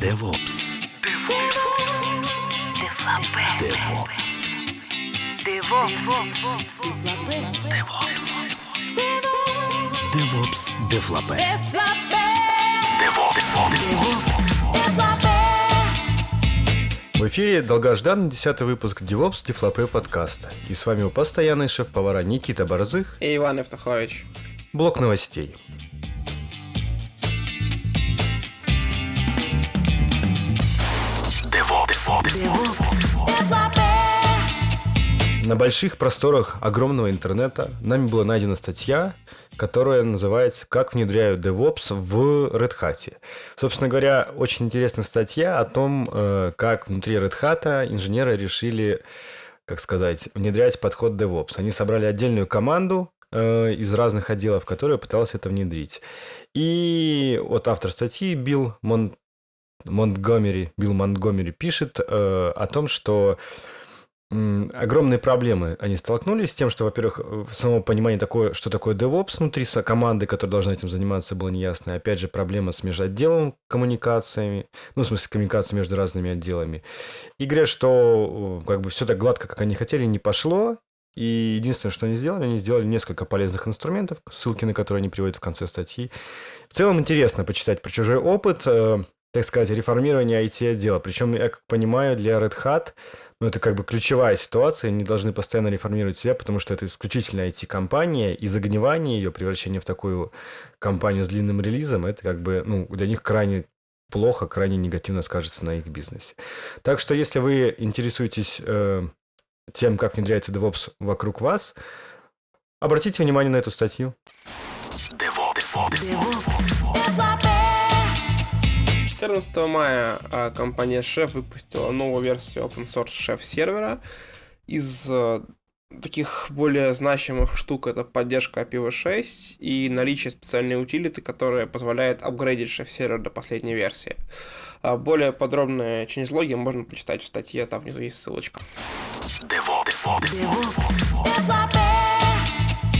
DevOps. DevOps. Дефлопе. В эфире долгожданный десятый выпуск DevOps Дефлопе подкаста. И с вами его постоянный шеф-повара Никита Борзых, И Иван Евтухович. блок новостей. На больших просторах огромного интернета нами была найдена статья, которая называется «Как внедряют DevOps в Red Hat». Собственно говоря, очень интересная статья о том, э, как внутри Red Hat инженеры решили, как сказать, внедрять подход DevOps. Они собрали отдельную команду э, из разных отделов, которая пыталась это внедрить. И вот автор статьи Билл Мон... Монтгомери, Билл Монтгомери пишет э, о том, что огромные проблемы они столкнулись с тем, что, во-первых, э, само понимание такое, что такое DevOps внутри команды, которая должна этим заниматься, было неясно. Опять же, проблема с межотделом коммуникациями, ну, в смысле, коммуникации между разными отделами. И говорят, что как бы все так гладко, как они хотели, не пошло. И единственное, что они сделали, они сделали несколько полезных инструментов, ссылки на которые они приводят в конце статьи. В целом интересно почитать про чужой опыт, э, так сказать, реформирования IT-отдела. Причем, я как понимаю, для Red Hat ну, это как бы ключевая ситуация, они должны постоянно реформировать себя, потому что это исключительно IT-компания, и загнивание ее, превращение в такую компанию с длинным релизом, это как бы, ну, для них крайне плохо, крайне негативно скажется на их бизнесе. Так что, если вы интересуетесь э, тем, как внедряется DevOps вокруг вас, обратите внимание на эту статью. 14 мая а, компания Chef выпустила новую версию open source Chef сервера. Из э, таких более значимых штук это поддержка IPv6 и наличие специальной утилиты, которая позволяет апгрейдить Chef сервер до последней версии. А Более подробные changelog можно почитать в статье, там внизу есть ссылочка.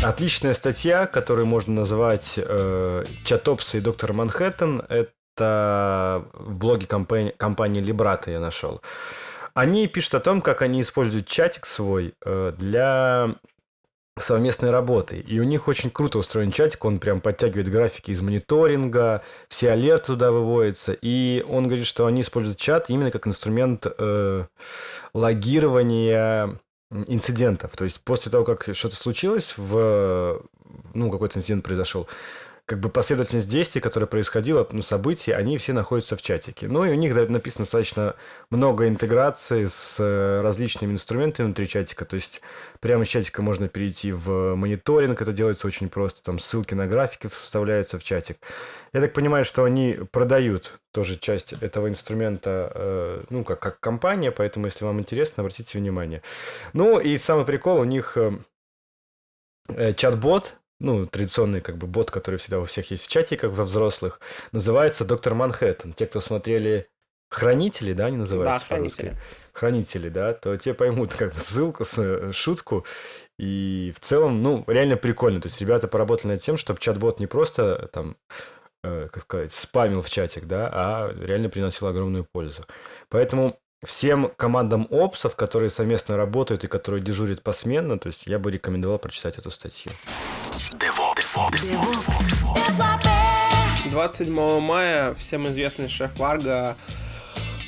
Отличная статья, которую можно назвать э, «Чатопсы и доктор Манхэттен». Это в блоге компании, компании Librato я нашел. Они пишут о том, как они используют чатик свой э, для совместной работы. И у них очень круто устроен чатик, он прям подтягивает графики из мониторинга, все алерты туда выводятся. И он говорит, что они используют чат именно как инструмент э, логирования инцидентов. То есть после того, как что-то случилось, в, ну, какой-то инцидент произошел, как бы последовательность действий, которая происходила, событий, они все находятся в чатике. Ну, и у них написано достаточно много интеграции с э, различными инструментами внутри чатика. То есть прямо из чатика можно перейти в мониторинг, это делается очень просто. Там ссылки на графики составляются в чатик. Я так понимаю, что они продают тоже часть этого инструмента, э, ну, как, как компания, поэтому, если вам интересно, обратите внимание. Ну, и самый прикол, у них э, чат-бот, ну, традиционный как бы бот, который всегда у всех есть в чате, как во взрослых, называется Доктор Манхэттен. Те, кто смотрели Хранители, да, они называются Да, по-русски? «Хранители». Хранители, да, то те поймут как ссылку, э, шутку. И в целом, ну, реально прикольно. То есть ребята поработали над тем, чтобы чат-бот не просто там, э, как сказать, спамил в чатик, да, а реально приносил огромную пользу. Поэтому всем командам опсов, которые совместно работают и которые дежурят посменно, то есть я бы рекомендовал прочитать эту статью. 27 мая всем известный шеф Варга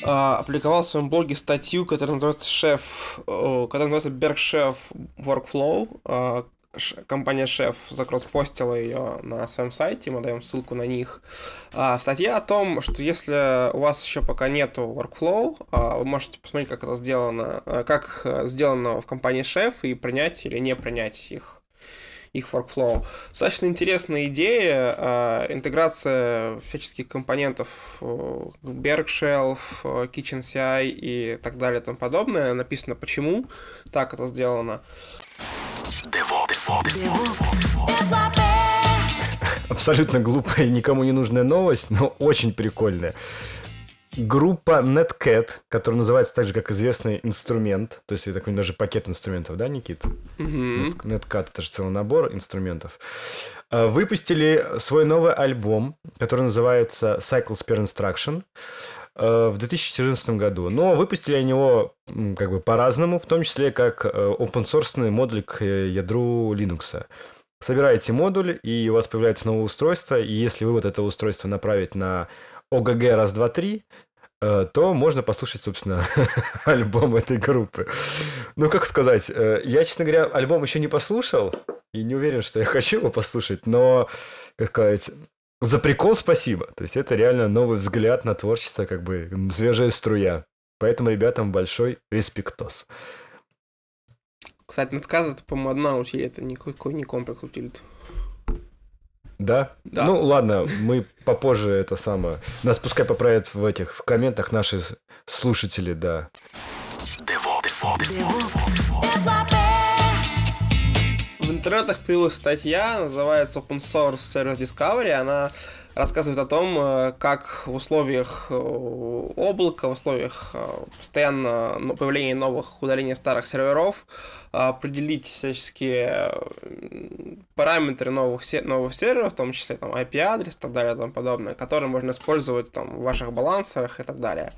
а, опубликовал в своем блоге статью, которая называется «Шеф», э, которая называется «Bergchef Workflow». Ш- Компания Шеф закросспостила ее на своем сайте, мы даем ссылку на них. А, Статья о том, что если у вас еще пока нету workflow, а, вы можете посмотреть, как это сделано, а, как э, сделано в компании Шеф и принять или не принять их их workflow. Достаточно интересная идея, э, интеграция всяческих компонентов э, Bergshelf, э, Kitchen CI и так далее и тому подобное. Написано почему так это сделано. Абсолютно глупая и никому не нужная новость, но очень прикольная. Группа Netcat, которая называется так же, как известный инструмент, то есть, я так понимаю, даже пакет инструментов, да, Никит? Net- Netcat это же целый набор инструментов. Э, Выпустили свой новый альбом, который называется Cycles per Instruction. э, в 2014 году. Но выпустили они его как бы по-разному, в том числе как э, open source модуль к ядру Linux. Собираете модуль, и у вас появляется новое устройство, и если вы вот это устройство направить на OGG раз, два, три, Э, то можно послушать, собственно, альбом этой группы. Ну, как сказать, э, я, честно говоря, альбом еще не послушал, и не уверен, что я хочу его послушать, но, как сказать, за прикол спасибо. То есть это реально новый взгляд на творчество, как бы свежая струя. Поэтому ребятам большой респектос. Кстати, надказа это, по-моему, одна утилита, никакой не комплекс утилит. Да? да? Ну, ладно, мы попозже это самое... Нас пускай поправят в этих, в комментах наши слушатели, да. В интернетах появилась статья, называется Open Source Service Discovery. Она рассказывает о том, э, как в условиях э, облака, в условиях э, постоянно появления новых, удаления старых серверов, определить всяческие параметры новых, новых серверов, в том числе там IP-адрес и так далее и тому подобное, которые можно использовать там, в ваших балансерах и так далее.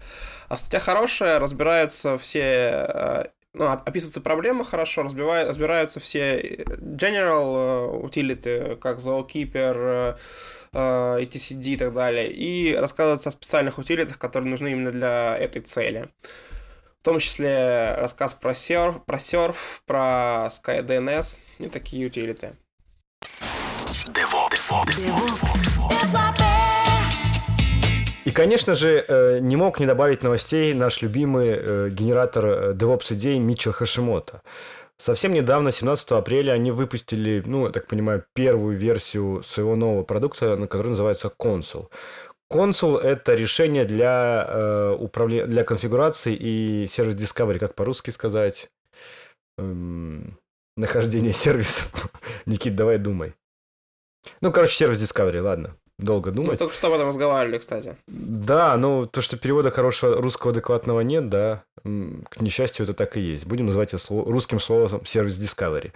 А статья хорошая, разбираются все ну, описывается проблема хорошо, разбивают, разбираются все general утилиты, как Zookeeper, etcd и так далее, и рассказывается о специальных утилитах, которые нужны именно для этой цели. В том числе рассказ про серф, про, серф, про SkyDNS и такие утилиты. И, конечно же, э, не мог не добавить новостей наш любимый э, генератор э, DevOps идей Митчел Хашимото. Совсем недавно, 17 апреля, они выпустили, ну, я так понимаю, первую версию своего нового продукта, который называется Console. Console – это решение для, э, управления, для конфигурации и сервис Discovery, как по-русски сказать, эм, нахождение сервисов. Никит, давай думай. Ну, короче, сервис Discovery, ладно долго думать. Мы только что об этом разговаривали, кстати. Да, ну то, что перевода хорошего русского адекватного нет, да, к несчастью, это так и есть. Будем называть это русским словом сервис Discovery.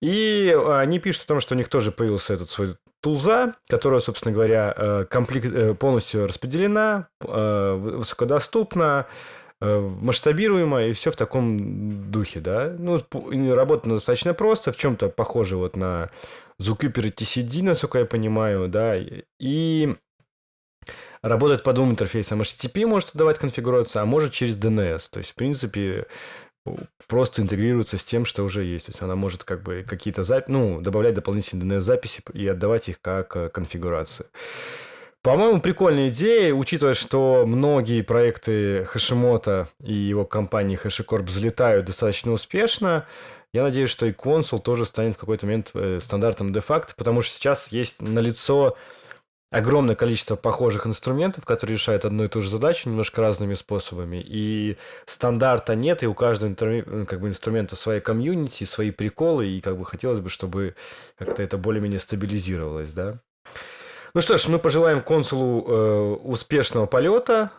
И они пишут о том, что у них тоже появился этот свой тулза, которая, собственно говоря, э, комплект, э, полностью распределена, э, высокодоступна, масштабируемо и все в таком духе, да. Ну, работа достаточно просто, в чем-то похоже вот на Zookeeper TCD, насколько я понимаю, да, и работает по двум интерфейсам. HTTP может давать конфигурацию, а может через DNS. То есть, в принципе, просто интегрируется с тем, что уже есть. То есть она может как бы какие-то записи, ну, добавлять дополнительные DNS-записи и отдавать их как э, конфигурацию. По-моему, прикольная идея, учитывая, что многие проекты Хашимота и его компании HashiCorp взлетают достаточно успешно. Я надеюсь, что и консул тоже станет в какой-то момент э, стандартом де-факто, потому что сейчас есть налицо огромное количество похожих инструментов, которые решают одну и ту же задачу немножко разными способами. И стандарта нет, и у каждого э, как бы, инструмента своя комьюнити, свои приколы, и как бы хотелось бы, чтобы как-то это более-менее стабилизировалось, да. Ну что ж, мы пожелаем консулу э, успешного полета.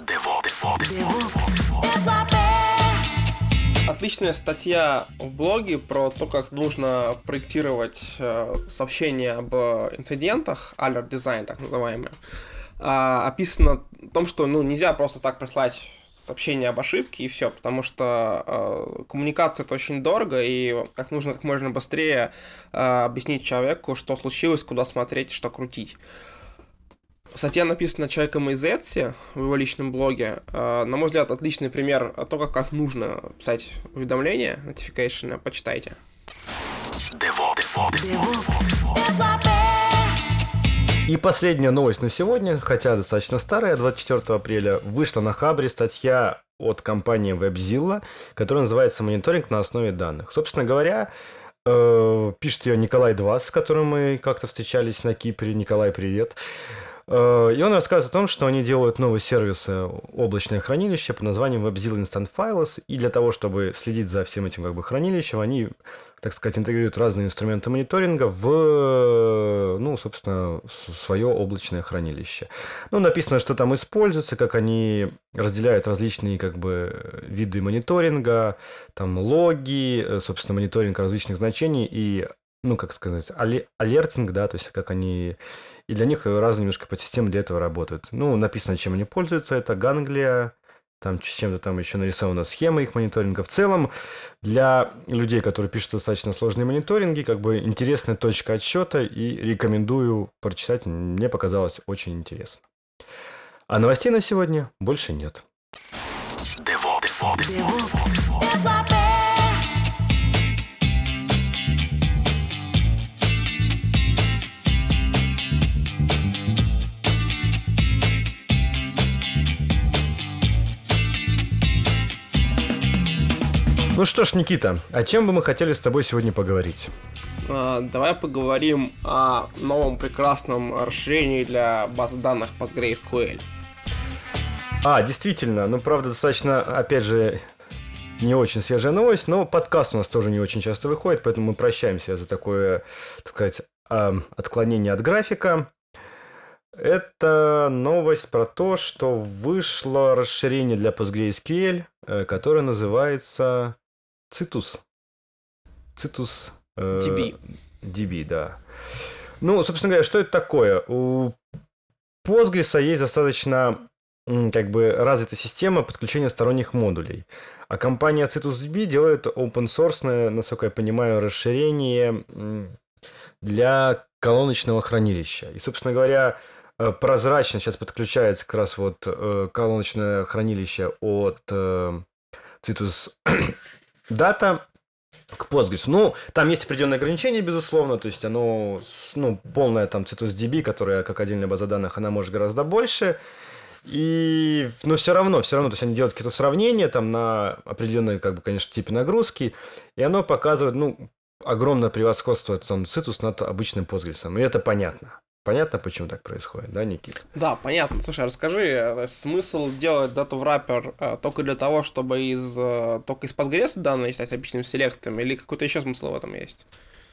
DevOps. DevOps. DevOps отличная статья в блоге про то, как нужно проектировать э, сообщения об инцидентах, alert design, так называемые. А, описано о том, что ну, нельзя просто так прислать сообщение об ошибке и все, потому что э, коммуникация это очень дорого, и как нужно как можно быстрее э, объяснить человеку, что случилось, куда смотреть, что крутить. Статья написана человеком из Etsy в его личном блоге. А, на мой взгляд, отличный пример того, как нужно писать уведомления, notification, почитайте. И последняя новость на сегодня, хотя достаточно старая, 24 апреля, вышла на Хабре статья от компании WebZilla, которая называется «Мониторинг на основе данных». Собственно говоря, э, пишет ее Николай Двас, с которым мы как-то встречались на Кипре. Николай, привет. Э, и он рассказывает о том, что они делают новый сервис облачное хранилище под названием WebZilla Instant Files. И для того, чтобы следить за всем этим как бы, хранилищем, они, так сказать, интегрируют разные инструменты мониторинга в, ну, собственно, свое облачное хранилище. Ну, написано, что там используется, как они разделяют различные как бы виды мониторинга, там логи, э, собственно, мониторинг различных значений и ну, как сказать, алертинг, да, то есть как они... И для них разные немножко подсистемы для этого работают. Ну, написано, чем они пользуются. Это Ганглия, там с чем-то там еще нарисована схема их мониторинга. В целом, для людей, которые пишут достаточно сложные мониторинги, как бы интересная точка отсчета, и рекомендую прочитать. Мне показалось очень интересно. А новостей на сегодня больше нет. DevOps. DevOps. DevOps. Ну что ж, Никита, о чем бы мы хотели с тобой сегодня поговорить? А, давай поговорим о новом прекрасном расширении для баз данных PostgreSQL. А, действительно, ну правда достаточно, опять же, не очень свежая новость, но подкаст у нас тоже не очень часто выходит, поэтому мы прощаемся за такое, так сказать, отклонение от графика. Это новость про то, что вышло расширение для PostgreSQL, э, которое называется Цитус. Цитус... Э, DB. DB, да. Ну, собственно говоря, что это такое? У Postgres есть достаточно как бы развитая система подключения сторонних модулей. А компания CitusDB делает open source, насколько я понимаю, расширение для колоночного хранилища. И, собственно говоря, э, прозрачно сейчас подключается как раз вот э, колоночное хранилище от Citus дата к Postgres. Ну, там есть определенные ограничения, безусловно, то есть оно, ну, полная там CitusDB, которая как отдельная база данных, она может гораздо больше. И, но все равно, все равно, то есть они делают какие-то сравнения там на определенные, как бы, конечно, типе нагрузки, и оно показывает, ну, огромное превосходство там Citus над обычным Postgres. И это понятно. Понятно, почему так происходит, да, Никита? Да, понятно. Слушай, расскажи, э, смысл делать дату в раппер э, только для того, чтобы из э, только из Postgres данные читать обычным селектом, или какой-то еще смысл в этом есть?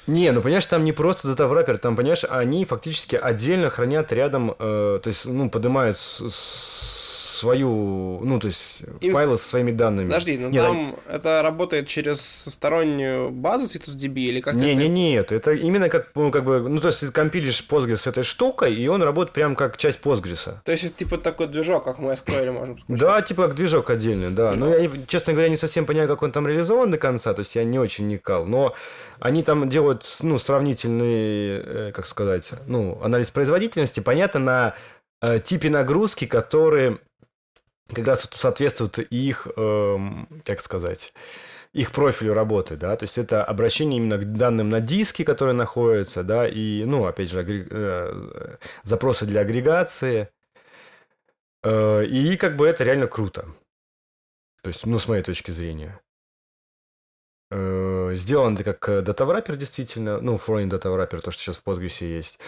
Не, ну понимаешь, там не просто дата в раппер, там, понимаешь, они фактически отдельно хранят рядом, э, то есть, ну, поднимают с, с свою, ну, то есть Инст... файлы со своими данными. Подожди, ну нет, там а... это работает через стороннюю базу CitusDB или как-то? Не, не, нет, это именно как, ну, как бы, ну, то есть ты компилишь Postgres с этой штукой, и он работает прям как часть Postgres. То есть это типа такой движок, как мы SQL можем сказать? Да, типа как движок отдельный, да. Но ну, я, честно говоря, не совсем понимаю, как он там реализован до конца, то есть я не очень никал, но они там делают, ну, сравнительный, э, как сказать, ну, анализ производительности, понятно, на э, типе нагрузки, которые как раз соответствует их, эм, как сказать, их профилю работы, да, то есть это обращение именно к данным на диске, которые находятся, да, и, ну, опять же, агрег... э, запросы для агрегации, э, и как бы это реально круто, то есть, ну, с моей точки зрения. Э, сделан это как датавраппер, действительно, ну, foreign датавраппер, то, что сейчас в Postgres есть.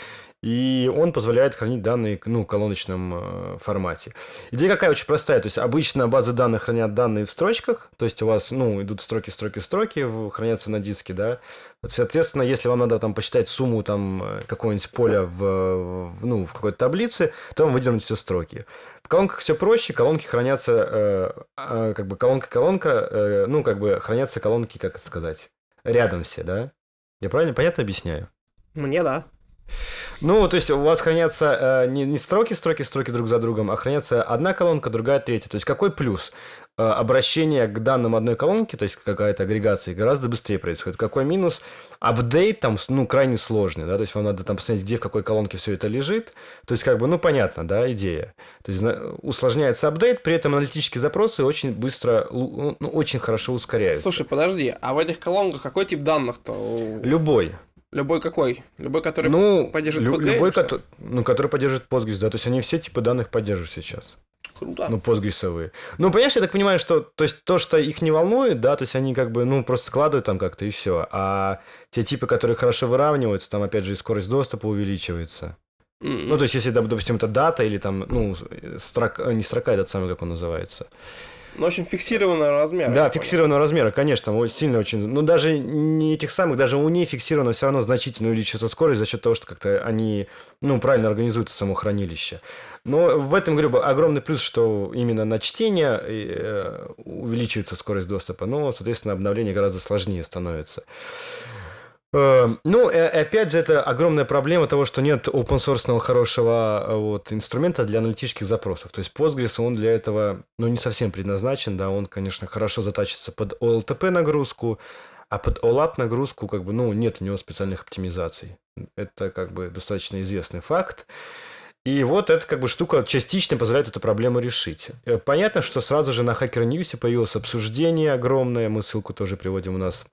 И он позволяет хранить данные ну, в колоночном э, формате. Идея какая очень простая. То есть обычно базы данных хранят данные в строчках. То есть у вас ну, идут строки, строки, строки, хранятся на диске, да. Соответственно, если вам надо там посчитать сумму там э, какого-нибудь поля в, ну, в какой-то таблице, то вам выделены все строки. В колонках все проще, колонки хранятся, э, э, как бы колонка-колонка, э, ну, как бы хранятся колонки, как это сказать, рядом все, да? Я правильно, понятно объясняю? Мне да. Ну, то есть у вас хранятся э, не, не строки, строки, строки друг за другом, а хранятся одна колонка, другая, третья. То есть какой плюс? Э, обращение к данным одной колонки, то есть какая-то агрегация, гораздо быстрее происходит. Какой минус? Апдейт там, ну, крайне сложный, да, то есть вам надо там посмотреть, где в какой колонке все это лежит. То есть, как бы, ну, понятно, да, идея. То есть усложняется апдейт, при этом аналитические запросы очень быстро, ну, очень хорошо ускоряются. Слушай, подожди, а в этих колонках какой тип данных-то? Любой. Любой какой? Любой, который ну, поддерживает лю- PG, любой, ко- ну, который поддерживает Postgres, да. То есть они все типы данных поддерживают сейчас. Круто. Ну, постгрессовые. Ну, понимаешь, я так понимаю, что то, есть, то, что их не волнует, да, то есть они как бы, ну, просто складывают там как-то и все. А те типы, которые хорошо выравниваются, там, опять же, и скорость доступа увеличивается. Mm-hmm. Ну, то есть, если, допустим, это дата или там, ну, строка, не строка, этот самый, как он называется. Ну, в общем, фиксированного размера. Да, фиксированного размера, конечно, сильно очень. Ну, даже не этих самых, даже у нефиксированного все равно значительно увеличивается скорость за счет того, что как-то они, ну, правильно организуют само хранилище. Но в этом, говорю, огромный плюс, что именно на чтение э, увеличивается скорость доступа, но, соответственно, обновление гораздо сложнее становится. Э, ну, э, опять же, это огромная проблема того, что нет open source хорошего э, вот, инструмента для аналитических запросов. То есть Postgres, он для этого, ну, не совсем предназначен, да, он, конечно, хорошо затачится под OLTP нагрузку, а под OLAP нагрузку, как бы, ну, нет у него специальных оптимизаций. Это, как бы, достаточно известный факт. И вот эта как бы штука частично позволяет эту проблему решить. Понятно, что сразу же на Hacker News появилось обсуждение огромное, мы ссылку тоже приводим у нас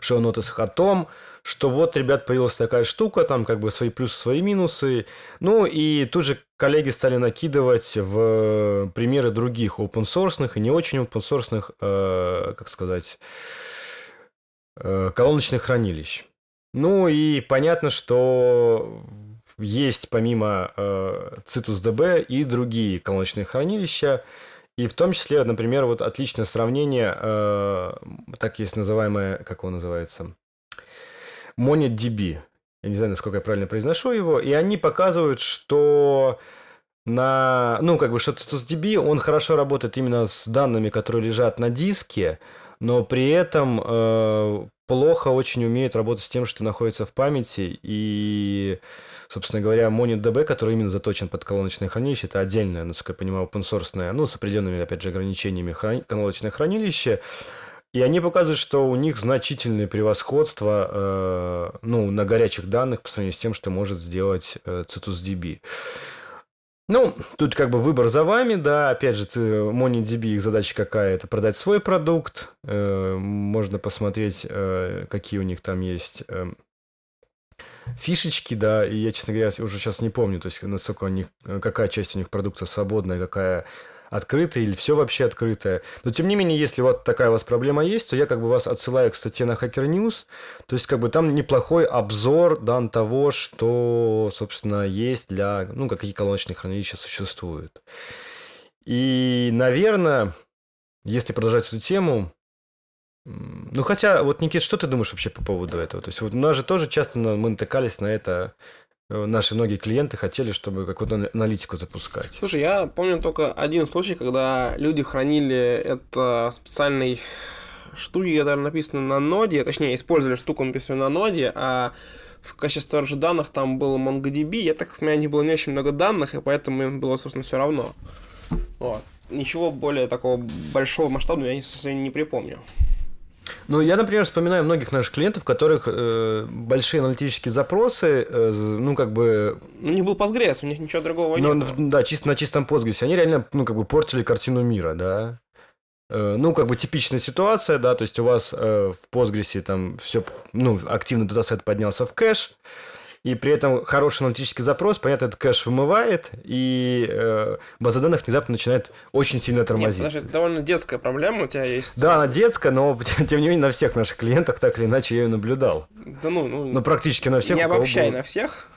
шоу-нотах о том, что вот, ребят, появилась такая штука, там как бы свои плюсы, свои минусы. Ну, и тут же коллеги стали накидывать в примеры других open source и не очень open source, э, как сказать, э, колоночных хранилищ. Ну, и понятно, что есть помимо э, CitusDB и другие колоночные хранилища, и в том числе, например, вот отличное сравнение, э, так есть называемое, как его называется, MonetDB. Я не знаю, насколько я правильно произношу его. И они показывают, что на, ну, как бы, что DB, он хорошо работает именно с данными, которые лежат на диске, но при этом э, плохо очень умеет работать с тем, что находится в памяти, и собственно говоря, MonetDB, который именно заточен под колоночное хранилище, это отдельное, насколько я понимаю, open ну, с определенными, опять же, ограничениями храни... колоночное хранилище. И они показывают, что у них значительное превосходство э, ну, на горячих данных по сравнению с тем, что может сделать э, CitusDB. Ну, тут как бы выбор за вами, да, опять же, MoneyDB, их задача какая? Это продать свой продукт, э, можно посмотреть, э, какие у них там есть э, фишечки, да, и я, честно говоря, уже сейчас не помню, то есть, насколько у них, какая часть у них продукта свободная, какая открытая или все вообще открытое. Но, тем не менее, если вот такая у вас проблема есть, то я как бы вас отсылаю к статье на Hacker News, то есть, как бы там неплохой обзор дан того, что, собственно, есть для, ну, какие колоночные хранилища существуют. И, наверное, если продолжать эту тему, ну, хотя, вот, Никит, что ты думаешь вообще по поводу этого? То есть, вот у нас же тоже часто мы натыкались на это, э, наши многие клиенты хотели, чтобы какую-то аналитику запускать. Слушай, я помню только один случай, когда люди хранили это специальной штуки, которые написаны на ноде, точнее, использовали штуку, написанную на ноде, а в качестве storage данных там был MongoDB. Я так, у меня не было не очень много данных, и поэтому им было, собственно, все равно. Вот. Ничего более такого большого масштаба я, не, не припомню. Ну, я, например, вспоминаю многих наших клиентов, у которых э, большие аналитические запросы, э, ну, как бы... У них был Postgres, у них ничего другого ну, нет. Да, чисто на чистом Postgres. Они реально, ну, как бы портили картину мира, да. Э, ну, как бы типичная ситуация, да, то есть у вас э, в Postgres там все, ну, активно датасет поднялся в кэш, и при этом хороший аналитический запрос, понятно, этот кэш вымывает, и э, база данных внезапно начинает очень сильно тормозить. Нет, подожди, это довольно детская проблема у тебя есть. Да, она детская, но тем не менее на всех наших клиентах так или иначе я ее наблюдал. Да ну, ну, ну практически на всех. Не обобщай было... на всех.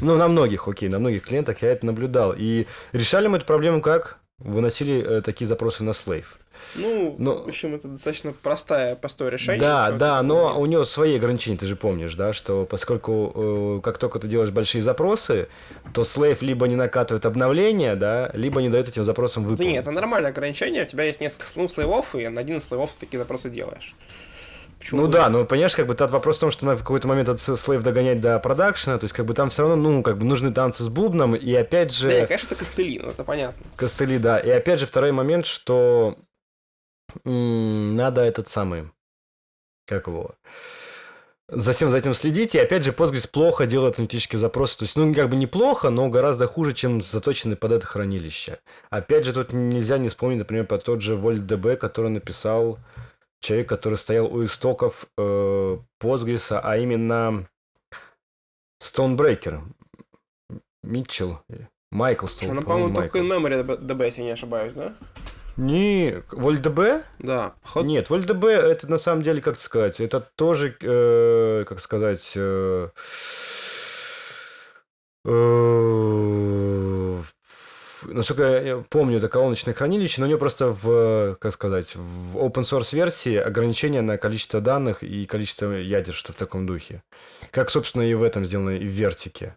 Ну, на многих, окей, на многих клиентах я это наблюдал. И решали мы эту проблему как? Выносили э, такие запросы на Slave. Ну, но... в общем, это достаточно простое, простое решение. Да, да, но у него свои ограничения, ты же помнишь, да, что поскольку э, как только ты делаешь большие запросы, то Slave либо не накатывает обновления, да, либо не дает этим запросам выполнить. Да нет, это нормальное ограничение, у тебя есть несколько слоев, и на один из слоев ты такие запросы делаешь. Почему ну да, но понимаешь, как бы тот вопрос в том, что надо в какой-то момент этот слейв догонять до продакшена, то есть как бы там все равно, ну, как бы нужны танцы с бубном, и опять же... Да, конечно, это костыли, ну это понятно. Костыли, да. И опять же второй момент, что надо этот самый, как его, за всем за этим следить. И опять же, Postgres плохо делает аналитические запросы. То есть, ну, как бы неплохо, но гораздо хуже, чем заточенный под это хранилище. Опять же, тут нельзя не вспомнить, например, про тот же VoltDB, который написал человек, который стоял у истоков э, Postgres, а именно Stonebreaker. Митчелл. Майкл Стоун. Она, по-моему, только in memory DB, если не ошибаюсь, да? Не, VoltDB? Да. Ход... Нет, VoltDB это на самом деле, как сказать, это тоже, э, как сказать, э, э, насколько я помню, это колоночное хранилище, но у него просто в, как сказать, в open source версии ограничения на количество данных и количество ядер, что в таком духе. Как, собственно, и в этом сделано, и в вертике.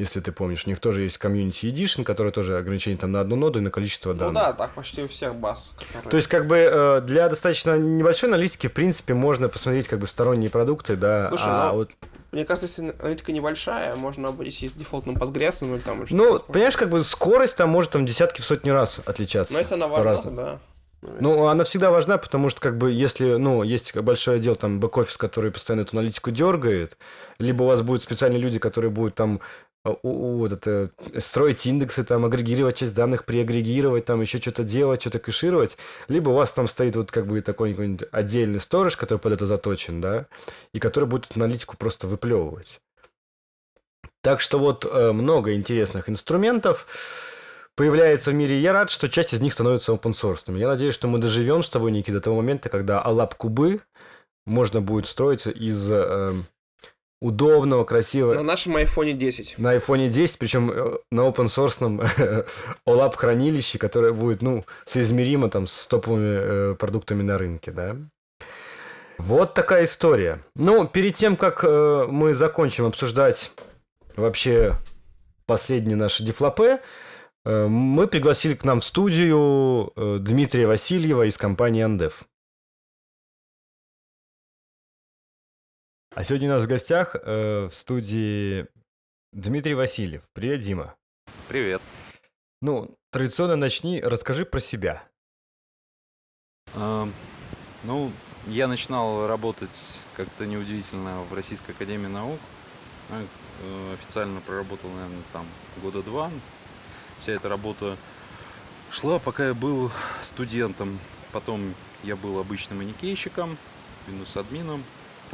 Если ты помнишь, у них тоже есть Community Edition, который тоже ограничение там на одну ноду и на количество данных. Ну да, так почти у всех баз. Которые... То есть, как бы э, для достаточно небольшой аналитики, в принципе, можно посмотреть как бы сторонние продукты, да. Слушай, а ну, вот... Мне кажется, если аналитика небольшая, можно обойтись с дефолтным Postgres, ну или там... или Ну, понимаешь, как бы скорость там может там десятки в сотни раз отличаться. Но если она важна, то да. Ну, она всегда важна, потому что, как бы, если, ну, есть большой отдел, там, бэк-офис, который постоянно эту аналитику дергает, либо у вас будут специальные люди, которые будут там вот это, строить индексы, там, агрегировать часть данных, преагрегировать, там, еще что-то делать, что-то кэшировать, либо у вас там стоит вот как бы такой какой-нибудь отдельный сторож, который под это заточен, да, и который будет аналитику просто выплевывать. Так что вот э, много интересных инструментов появляется в мире. Я рад, что часть из них становится open source. Я надеюсь, что мы доживем с тобой, Ники, до того момента, когда алап кубы можно будет строить из э, удобного, красивого... На нашем iPhone 10. На iPhone 10, причем на open source OLAP хранилище, которое будет, ну, соизмеримо там с топовыми э, продуктами на рынке, да. Вот такая история. Ну, перед тем, как э, мы закончим обсуждать вообще последние наши дефлопе, э, мы пригласили к нам в студию э, Дмитрия Васильева из компании Андев. А сегодня у нас в гостях э, в студии Дмитрий Васильев. Привет, Дима. Привет. Ну, традиционно начни, расскажи про себя. Эм, Ну, я начинал работать как-то неудивительно в Российской Академии Наук. Ну, э, Официально проработал, наверное, там года два. Вся эта работа шла, пока я был студентом. Потом я был обычным маникейщиком, Windows-админом.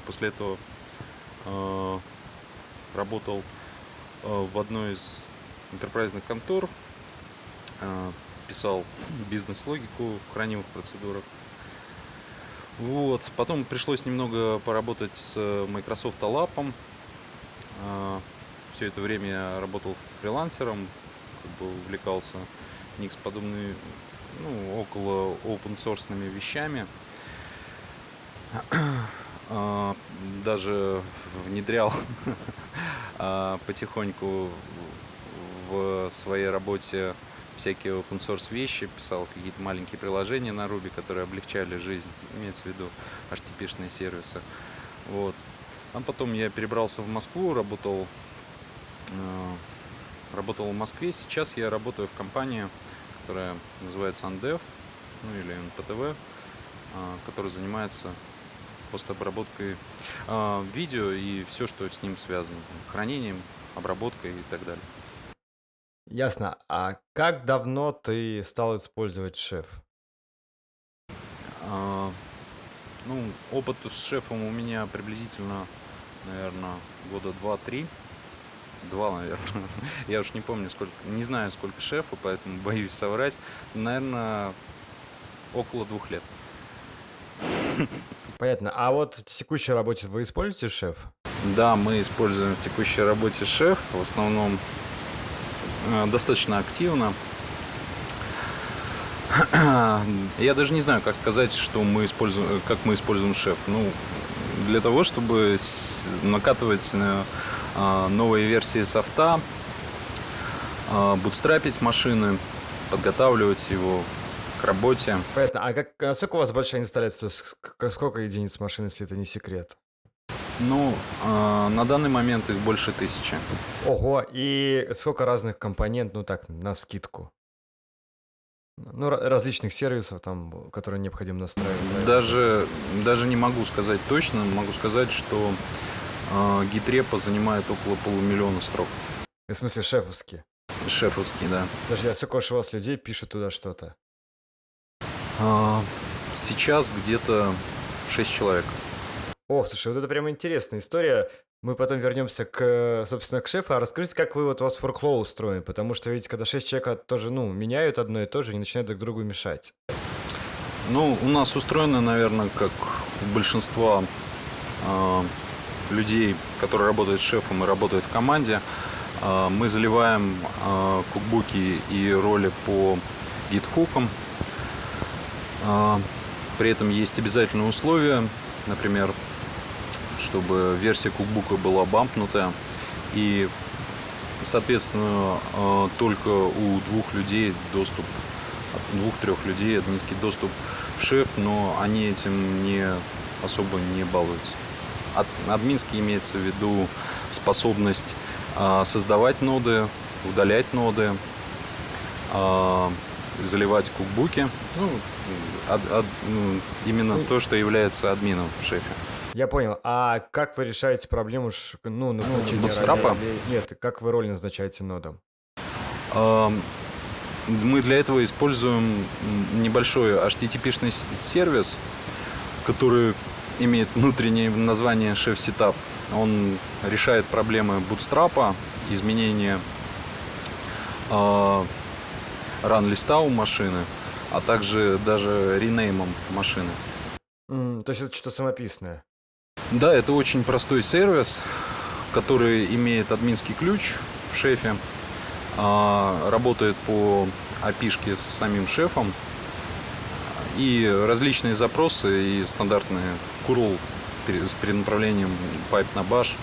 После этого э, работал э, в одной из интерпрайзных контор, э, писал бизнес-логику в хранимых процедурах. Вот. Потом пришлось немного поработать с Microsoft Alap. Все это время я работал фрилансером, как бы увлекался Nix подобными, ну, около open source вещами. А, Даже внедрял а, потихоньку в своей работе всякие open source вещи, писал какие-то маленькие приложения на Ruby, которые облегчали жизнь, имеется в виду HTTP-шные сервисы. Вот. А потом я перебрался в Москву, работал, э, работал в Москве. Сейчас я работаю в компании, которая называется Andev, ну или NPTV, э, которая занимается постобработкой э, видео и все, что с ним связано, хранением, обработкой и так далее. Ясно. А как давно ты стал использовать шеф? А, Ну, опыт с шефом у меня приблизительно, наверное, года два-три. Два, наверное. Я уж не помню, сколько, не знаю, сколько шефу, поэтому боюсь соврать. Наверное, около двух лет. Понятно. А вот в текущей работе вы используете шеф? Да, мы используем в текущей работе шеф, в основном э, достаточно активно. Я даже не знаю, как сказать, что мы используем, как мы используем шеф. Ну, для того, чтобы накатывать э, а, новые версии софта, а, бутстрапить машины, подготавливать его работе. Понятно. А как, насколько у вас большая инсталляция? К- Сколько единиц машин, если это не секрет? Ну, а, на данный момент их больше тысячи. Ого, и сколько разных компонент, ну так, на скидку? Ну, ра- различных сервисов, там, которые необходимо настраивать. да? Даже, даже не могу сказать точно, могу сказать, что э, гитрепа занимает около полумиллиона строк. В смысле, шефовские. Шефовский, да. Подожди, а сколько у вас людей пишут туда что-то? А, сейчас где-то 6 человек. Ох, слушай, вот это прям интересная история. Мы потом вернемся к, собственно, к шефу. А расскажите, как вы вот у вас workflow устроен? Потому что ведь когда шесть человек тоже, ну, меняют одно и то же и начинают друг другу мешать. Ну, у нас устроено, наверное, как у большинства а, людей, которые работают с шефом и работают в команде. А, мы заливаем а, кукбуки и роли по гитхукам. А, При этом есть обязательные условия, например, чтобы версия кукбука была бампнутая и Соответственно, э, только у двух людей доступ, двух-трех людей админский доступ в шеф, но они этим не особо не балуются. Админский имеется в виду способность а, создавать ноды, удалять ноды, а, заливать кукбуки. Ну, ад, ад, ну, именно то, что является админом в шефе. Я понял. А как вы решаете проблему ну, назначения Бутстрапа? Нет, как вы роль назначаете нодам? Мы для этого используем небольшой HTTP-шный сервис, который имеет внутреннее название Chef Setup. Он решает проблемы бутстрапа, изменения э, ран-листа у машины, а также даже ренеймом машины. Mm, то есть это что-то самописное? Да, это очень простой сервис, который имеет админский ключ в шефе, э, работает по api с самим шефом, и различные запросы и стандартные curl с перенаправлением pipe на bash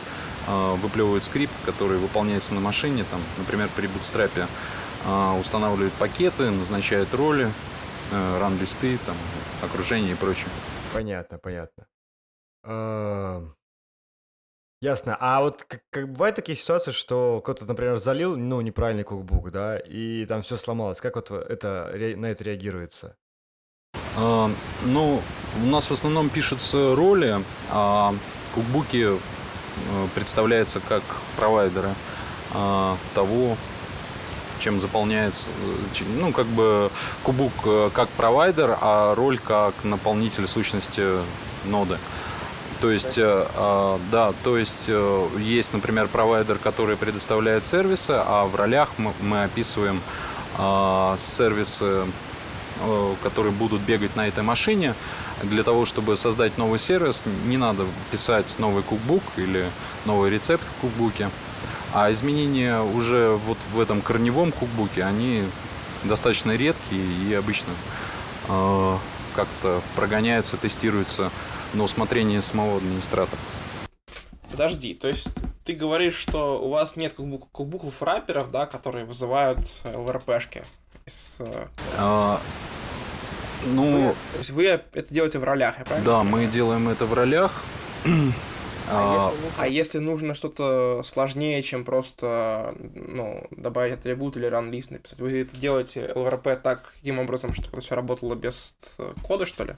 а, выплевывает скрипт, который выполняется на машине, там, например, при бутстрапе а, устанавливает пакеты, назначает роли, э, ран-листы, там, окружение и прочее. Понятно, понятно. А, ясно. А вот как, как бывают такие ситуации, что кто-то, например, залил, ну, неправильный кукбук, да, и там все сломалось. Как вот это на это реагируется? А, ну, у нас в основном пишутся роли, а кукбуки э, представляются как провайдеры а, того, чем заполняется, э, ну, как бы кубук э, как провайдер, а роль как наполнитель сущности ноды. То есть, да, то есть есть, например, провайдер, который предоставляет сервисы, а в ролях мы, мы описываем сервисы Э, которые будут бегать на этой машине. Для того, чтобы создать новый сервис, не надо писать новый кукбук или новый рецепт в кукбуке. А изменения уже вот в этом корневом кукбуке, они достаточно редкие и обычно э, как-то прогоняются, тестируются на усмотрение самого администратора. Подожди, то есть ты говоришь, что у вас нет кукбук, кукбуков рэперов, да, которые вызывают ЛРПшки? Из... Э, а, ну... То есть вы это делаете в ролях, я правильно? Да, мы делаем это в ролях. А, а если нужно что-то сложнее, чем просто ну, добавить атрибут или run написать, вы это делаете LRP так, каким образом, чтобы это все работало без кода, что ли?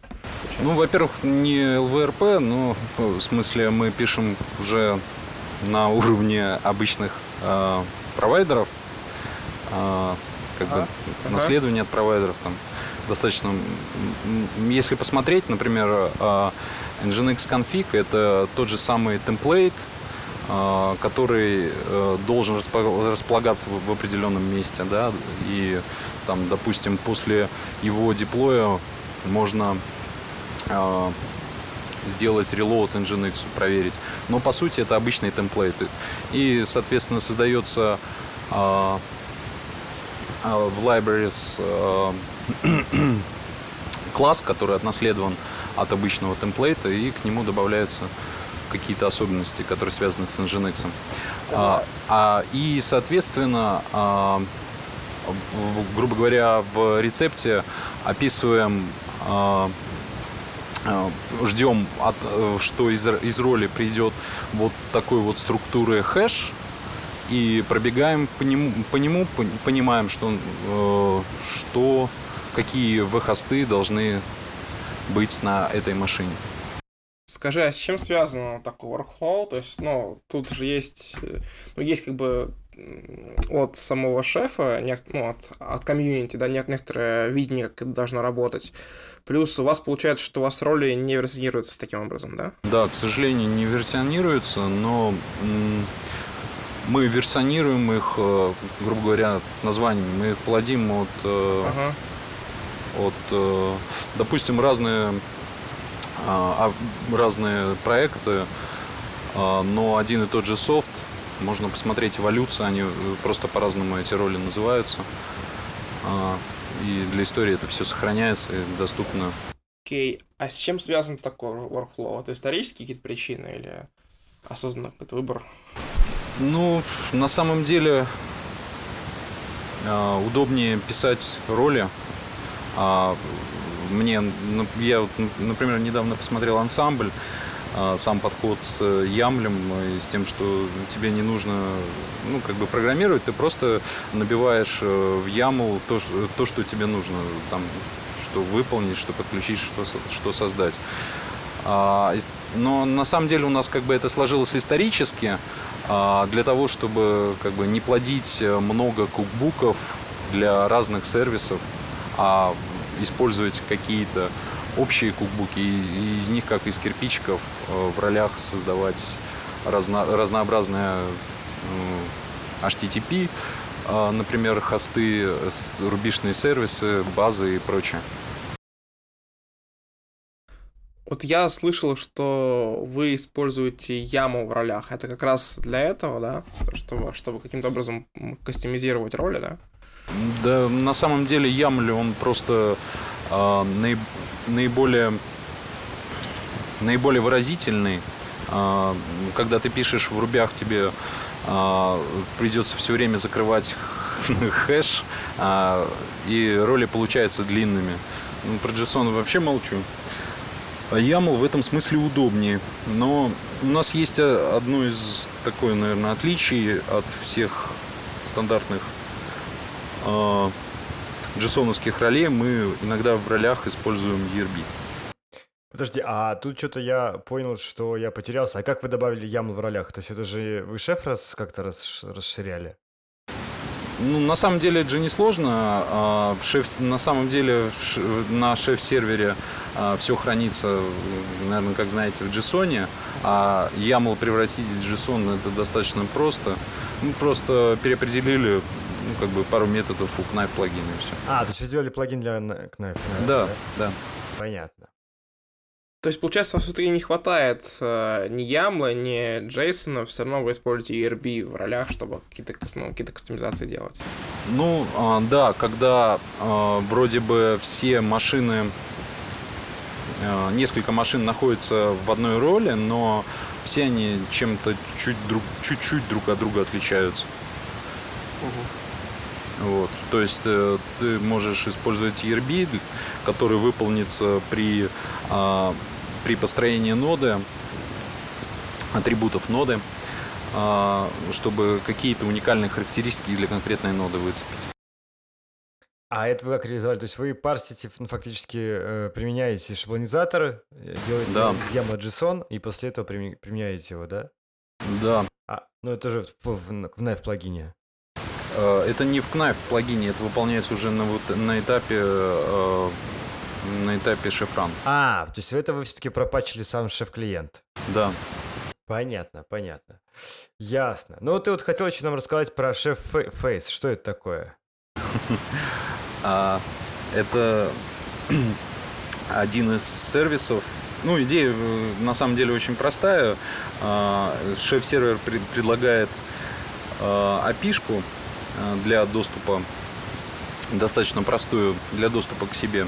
Ну, во-первых, не LVRP, но в смысле мы пишем уже на уровне обычных э, провайдеров, э, как а, бы ага. наследование от провайдеров там достаточно... Если посмотреть, например, а, Nginx config — это тот же самый темплейт, а, который э, должен располагаться в определенном месте, да, и там, допустим, после его деплоя можно а, сделать reload Nginx, проверить. Но по сути это обычные темплейты. И, соответственно, создается в libraries класс, который отнаследован от обычного темплейта, и к нему добавляются какие-то особенности, которые связаны с Nginx. А, а, и, соответственно, а, грубо говоря, в рецепте описываем, а, а ждем, от, что из, из роли придет вот такой вот структуры хэш, и пробегаем по нему, по нему понимаем, что, э, что какие V-хосты должны быть на этой машине. Скажи, а с чем связан такой workflow? То есть, ну, тут же есть, ну, есть как бы от самого шефа, ну, от, от комьюнити, да, нет некоторое видение, как это должно работать. Плюс у вас получается, что у вас роли не версионируются таким образом, да? Да, к сожалению, не версионируются, но мы версионируем их, э, грубо говоря, названиями. Мы их плодим от э, ага от, э, допустим, разные, а, а, разные проекты, а, но один и тот же софт, можно посмотреть эволюцию, они э, просто по-разному эти роли называются. И для истории это все сохраняется и доступно. Окей, okay. а с чем связан такой workflow? Это исторические какие-то причины или осознанно какой-то выбор? Ну, на самом деле удобнее писать роли. А мне, ну, я, например, недавно посмотрел ансамбль, э, сам подход с Ямлем и с тем, что тебе не нужно, ну, как бы программировать, ты просто набиваешь э, в яму то, то, что тебе нужно, там, что выполнить, что подключить, что, что создать. А, но на самом деле у нас как бы это сложилось исторически а, для того, чтобы как бы не плодить э, много кукбуков для разных сервисов, а использовать какие-то общие кукбуки и из них, как из кирпичиков, э, в ролях создавать разно- разнообразные м, HTTP, а, например, хосты, рубишные сервисы, базы и прочее. Вот я слышал, что вы используете яму в ролях. Это как раз для этого, да? Чтобы, чтобы каким-то образом кастомизировать роли, да? Да, на самом деле Ямли, он просто а, наи- наиболее, наиболее выразительный. А, когда ты пишешь в рубях, тебе а, придется все время закрывать хэш, а, и роли получаются длинными. Ну, про JSON вообще молчу. YAML в этом смысле удобнее. Но у нас есть одно из такое, наверное, отличий от всех стандартных э, джессоновских ролей мы иногда в ролях используем ERB. Подожди, а тут что-то я понял, что я потерялся. А как вы добавили яму в ролях? То есть это же вы шеф раз как-то рас- расширяли? Ну, на самом деле это же не сложно. А, шеф, на самом деле на шеф-сервере все хранится, наверное, как знаете, в JSON. А YAML превратить в JSON это достаточно просто. Мы просто переопределили ну, как бы пару методов у Knife плагина и все. А, то есть вы сделали плагин для Knife, наверное, Да, да. Понятно. То есть, получается, вам все-таки не хватает э, ни Ямла, ни Джейсона, все равно вы используете ERB в ролях, чтобы какие-то ну, какие кастомизации делать. Ну, а, да, когда а, вроде бы все машины, а, несколько машин находятся в одной роли, но все они чем-то чуть друг, чуть-чуть друг от друга отличаются. Вот. То есть э, ты можешь использовать ERB, который выполнится при, а, при построении ноды, атрибутов ноды, а, чтобы какие-то уникальные характеристики для конкретной ноды выцепить. А это вы как реализовали? То есть вы парсите, ну, фактически э, применяете шаблонизатор, э, делаете Да. яму JSON, и после этого применяете его, да? Да, А, ну это же в, в, в Knife плагине. Э, Это не в Knife плагине, это выполняется уже на, на этапе э, на этапе шефран. А, то есть это вы все-таки пропачили сам шеф-клиент. Да. Понятно, понятно. Ясно. Ну, ты вот хотел еще нам рассказать про шеф Фейс. Что это такое? А, это один из сервисов. Ну, идея э, на самом деле очень простая. А, Шеф-сервер пред- предлагает API-шку для доступа, достаточно простую для доступа к себе.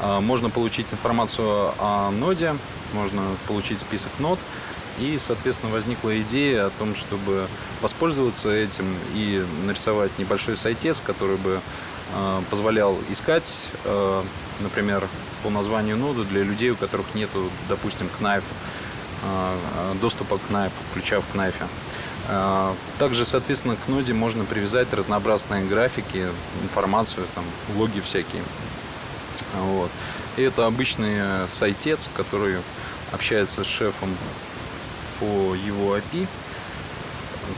А, Можно получить информацию о ноде, можно получить список нод, и, соответственно, возникла идея о том, чтобы воспользоваться этим и нарисовать небольшой сайтец, который бы э, позволял искать, э, например, по названию ноды для людей, у которых нет, допустим, э, доступа к Knife, ключа в Knife. Э, Также, соответственно, к ноде можно привязать разнообразные графики, информацию, там, логи всякие. Вот. И это обычный э, сайтец, который общается с шефом по его API,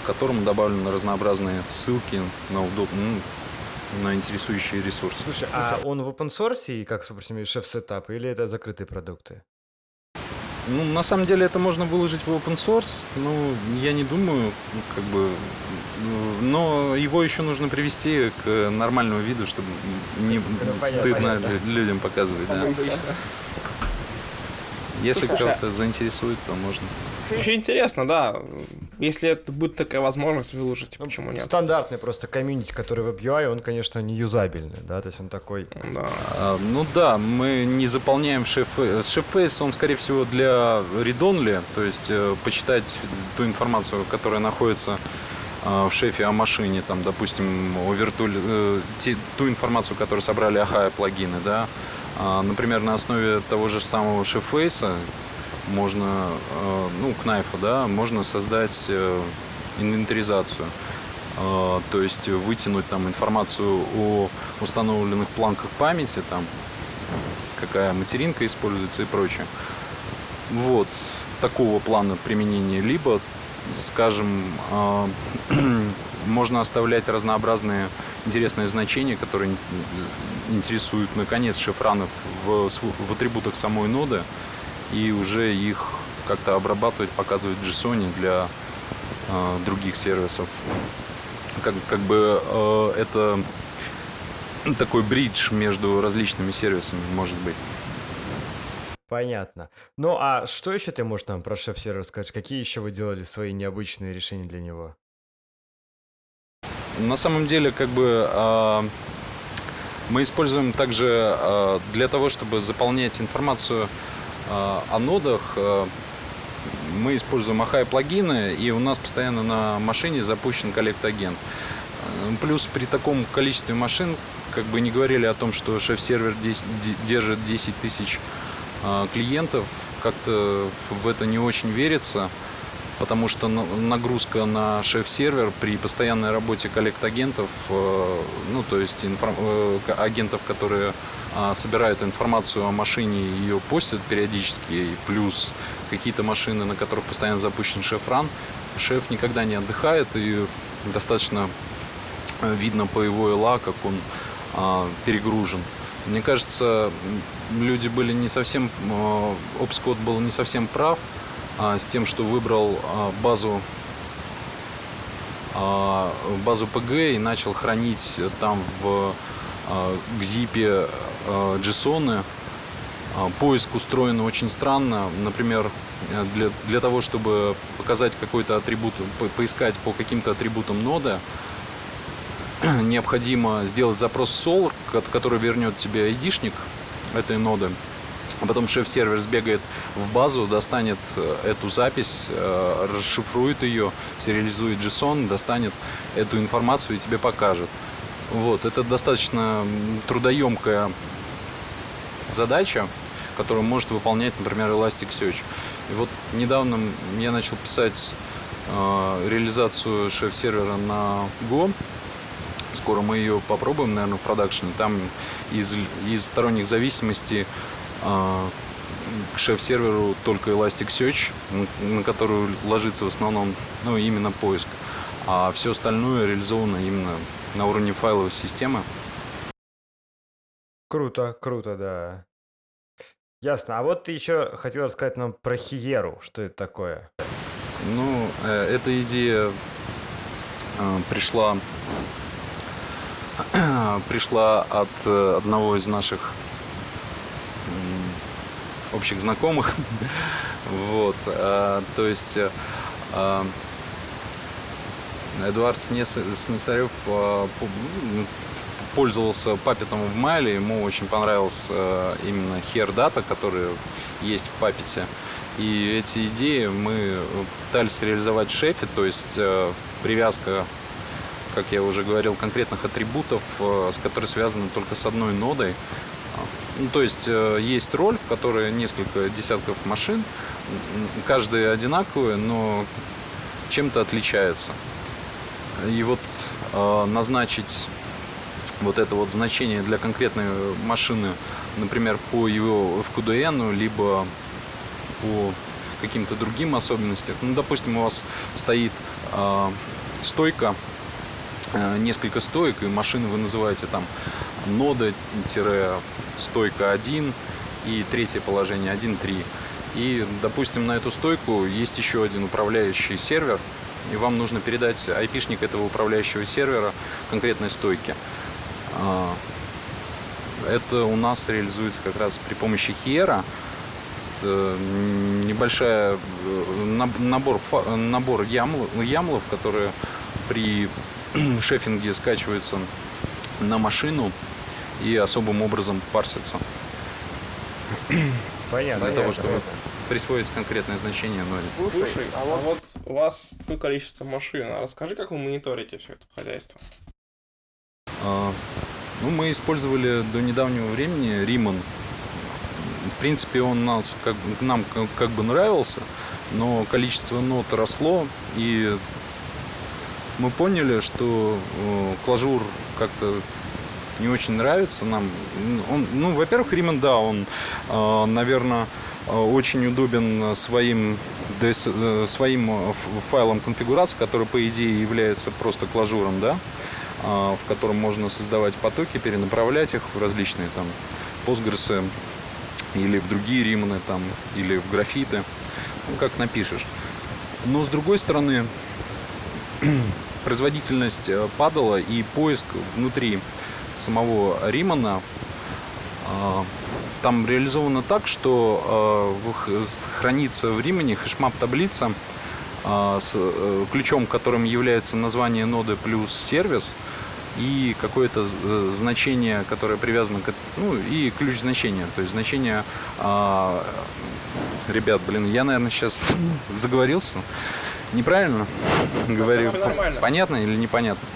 к которому добавлены разнообразные ссылки на удоб... ну, на интересующие ресурсы. Слушай, а он в open source, как, собственно, шеф-сетап, или это закрытые продукты? Ну, на самом деле это можно выложить в open source, ну, я не думаю, как бы, но его еще нужно привести к нормальному виду, чтобы не понятно, стыдно понятно. людям показывать, да. Если кого-то заинтересует, то можно. Очень интересно, да. Если это будет такая возможность, выложите, Ну, почему нет? Стандартный просто комьюнити, который в WebUI, он, конечно, не юзабельный, да, то есть он такой... Да. А, Ну да, мы не заполняем шеф- шеф-фейс, он, скорее всего, для read-only, то есть э, почитать ту информацию, которая находится э, в шефе о машине, там, допустим, о виртуаль... э, те- ту информацию, которую собрали Ахая плагины, да. А, Например, на основе того же самого шеф-фейса можно, э, ну, кнайфа, да, можно создать э, инвентаризацию. Э, То есть вытянуть там информацию о установленных планках памяти, там какая материнка используется и прочее. Вот такого плана применения. Либо, скажем, можно оставлять разнообразные интересные значения, которые ин- интересуют наконец шифранов в, в атрибутах самой ноды и уже их как-то обрабатывать, показывать JSON для э, других сервисов. Как, как бы э, это такой бридж между различными сервисами, может быть. Понятно. Ну, а что еще ты можешь нам про шеф-сервер сказать? Какие еще вы делали свои необычные решения для него? На самом деле, как бы а, мы используем также а, для того, чтобы заполнять информацию а, о нодах, а, мы используем Ахай плагины, и у нас постоянно на машине запущен коллект-агент. Э, Плюс при таком количестве машин, как бы не говорили о том, что шеф-сервер держит 10 тысяч клиентов, как-то в это не очень верится потому что на- нагрузка на шеф-сервер при постоянной работе коллект-агентов, э, ну, то есть информ- э, агентов, которые а, собирают информацию о машине и ее постят периодически, плюс какие-то машины, на которых постоянно запущен шеф-ран, шеф никогда не отдыхает, и достаточно э, видно по его ИЛА, как он а, перегружен. Мне кажется, люди были не совсем, Обскот был не совсем прав, с тем, что выбрал а, базу а, базу PG и начал хранить там в а, гзипе а, JSON. А, Поиск устроен очень странно. Например, для, для того, чтобы показать какой-то атрибут, по- поискать по каким-то атрибутам ноды, необходимо сделать запрос sol, ко- который вернет тебе айдишник этой ноды. А потом шеф-сервер сбегает в базу, достанет э, эту запись, э, расшифрует ее, сериализует JSON, достанет эту информацию и тебе покажет. Вот, это достаточно трудоемкая задача, которую может выполнять, например, Elasticsearch. И вот недавно я начал писать э, реализацию шеф-сервера на Go. Скоро мы ее попробуем, наверное, в продакшене. Там из, из сторонних зависимостей к шеф-серверу только Elasticsearch, на которую ложится в основном ну, именно поиск. А все остальное реализовано именно на уровне файловой системы. Круто, круто, да. Ясно. А вот ты еще хотел рассказать нам про Хиеру. Что это такое? Ну, э, эта идея э, пришла пришла от э, одного из наших общих знакомых. Вот, э, то есть э, э, Эдуард Снес- Снесарев м, пользовался папетом в Майле, ему очень понравился именно Data, который есть в папете. И эти идеи мы пытались реализовать в шефе, то есть привязка, как я уже говорил, конкретных атрибутов, с которой связаны только с одной нодой. Ну, то есть э, есть роль, в которой несколько десятков машин, каждая одинаковая, но чем-то отличается. И вот э, назначить вот это вот значение для конкретной машины, например, по его FQDN, либо по каким-то другим особенностям. Ну, допустим, у вас стоит э, стойка, э, несколько стоек, и машины вы называете там нода-стойка 1 и третье положение 1.3. И, допустим, на эту стойку есть еще один управляющий сервер, и вам нужно передать айпишник этого управляющего сервера конкретной стойке. А, Это у нас реализуется как раз при помощи Хиера. э, небольшая э, набор, набор ямл, ямлов, которые при шефинге скачиваются на машину и особым образом парсятся. Понятно. Для того, чтобы присвоить конкретное значение ноде. Слушай, а вот у вас такое количество машин. А расскажи, как вы мониторите все это хозяйство? А, ну, мы использовали до недавнего времени Риман. В принципе, он нас как, нам как, как бы нравился, но количество нот росло, и мы поняли, что э, клажур как-то не очень нравится нам. Он, ну, во-первых, Риман, да, он, э, наверное, очень удобен своим, э, своим файлом конфигурации, который, по идее, является просто клажуром, да, в котором можно создавать потоки, перенаправлять их в различные там постгрессы или в другие риманы там, или в графиты, ну, как напишешь. Но с другой стороны, производительность э, падала, и поиск внутри самого Римана а, там реализовано так, что а, хранится в Римане hashmap таблица а, с э, ключом, которым является название ноды плюс сервис и какое-то э, значение, которое привязано к ну и ключ значения, то есть значение ребят, блин, я наверное сейчас заговорился. Неправильно говорю. Понятно или непонятно?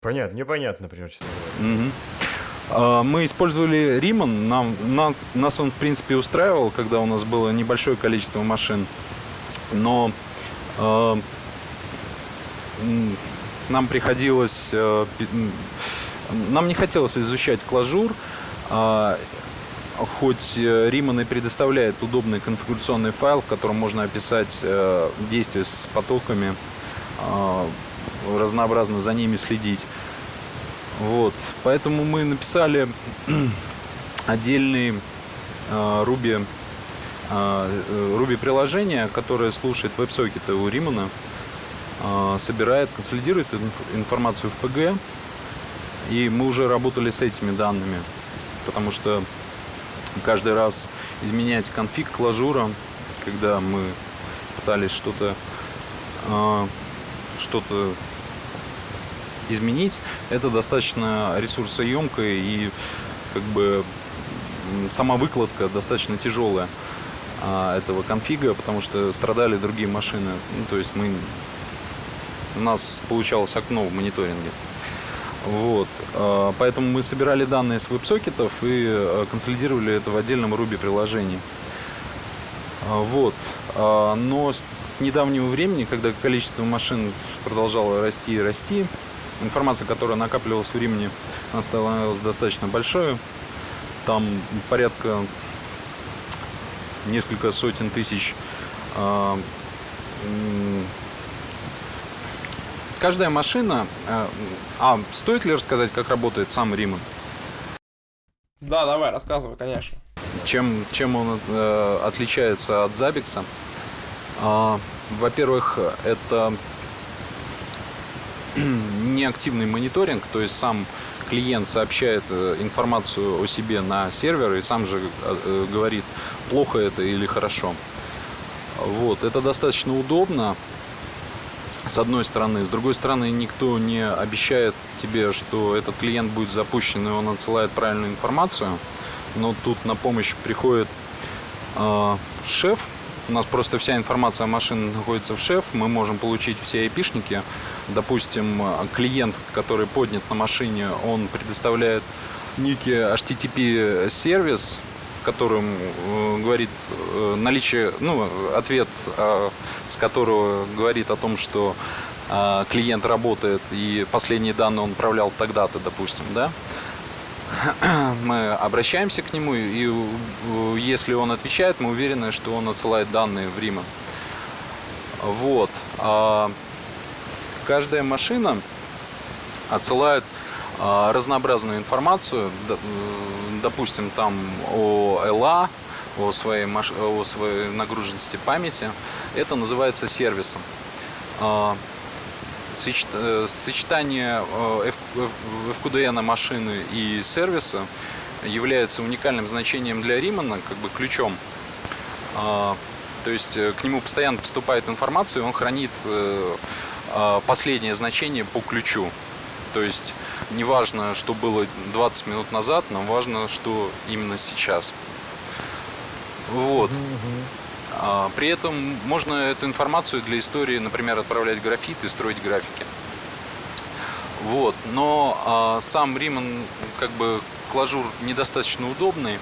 Понятно, непонятно, например, честно говоря. Угу. Мы использовали Риман, нам, нам, нас он в принципе устраивал, когда у нас было небольшое количество машин, но э, нам приходилось, э, нам не хотелось изучать клажур, э, хоть Риман и предоставляет удобный конфигурационный файл, в котором можно описать э, действия с потоками, э, разнообразно за ними следить. Вот. Поэтому мы написали отдельный э, Ruby, Ruby приложение, которое слушает веб-сокеты у Римана, собирает, консолидирует информацию в PG. И мы уже работали с этими данными, потому что каждый раз изменять конфиг клажура, когда мы пытались что-то э, что-то изменить, это достаточно ресурсоемко и как бы сама выкладка достаточно тяжелая а, этого конфига, потому что страдали другие машины. Ну, то есть мы у нас получалось окно в мониторинге. Вот. А, поэтому мы собирали данные с веб-сокетов и а, консолидировали это в отдельном Ruby приложении. Вот. Но с недавнего времени, когда количество машин продолжало расти и расти, информация, которая накапливалась в времени, она становилась достаточно большой. Там порядка несколько сотен тысяч каждая машина... Э, а, стоит ли рассказать, как работает сам Риман? Да, давай, рассказывай, конечно. Чем, чем он э, отличается от Забикса? Э, во-первых, это неактивный мониторинг, то есть сам клиент сообщает э, информацию о себе на сервер и сам же э, говорит, плохо это или хорошо. Вот, это достаточно удобно, с одной стороны. С другой стороны, никто не обещает тебе, что этот клиент будет запущен, и он отсылает правильную информацию. Но тут на помощь приходит э, шеф. У нас просто вся информация о машине находится в шеф. Мы можем получить все айпишники. Допустим, клиент, который поднят на машине, он предоставляет некий HTTP-сервис, которым э, говорит э, наличие, ну, ответ, э, с которого говорит о том, что клиент работает и последние данные он отправлял тогда-то, допустим, да, мы обращаемся к нему, и если он отвечает, мы уверены, что он отсылает данные в Рима. Вот. А каждая машина отсылает разнообразную информацию, допустим, там о ЛА, о своей, маш... о своей нагруженности памяти, это называется сервисом. А, э, сочетание FQDN э, машины и сервиса является уникальным значением для Римана, как бы ключом. А, то есть э, к нему постоянно поступает информация, и он хранит а, последнее значение по ключу. То есть неважно, что было 20 минут назад, нам важно, что именно сейчас. Вот. А, при этом можно эту информацию для истории, например, отправлять графит и строить графики. Вот. Но а, сам Риман, как бы, клажур недостаточно удобный,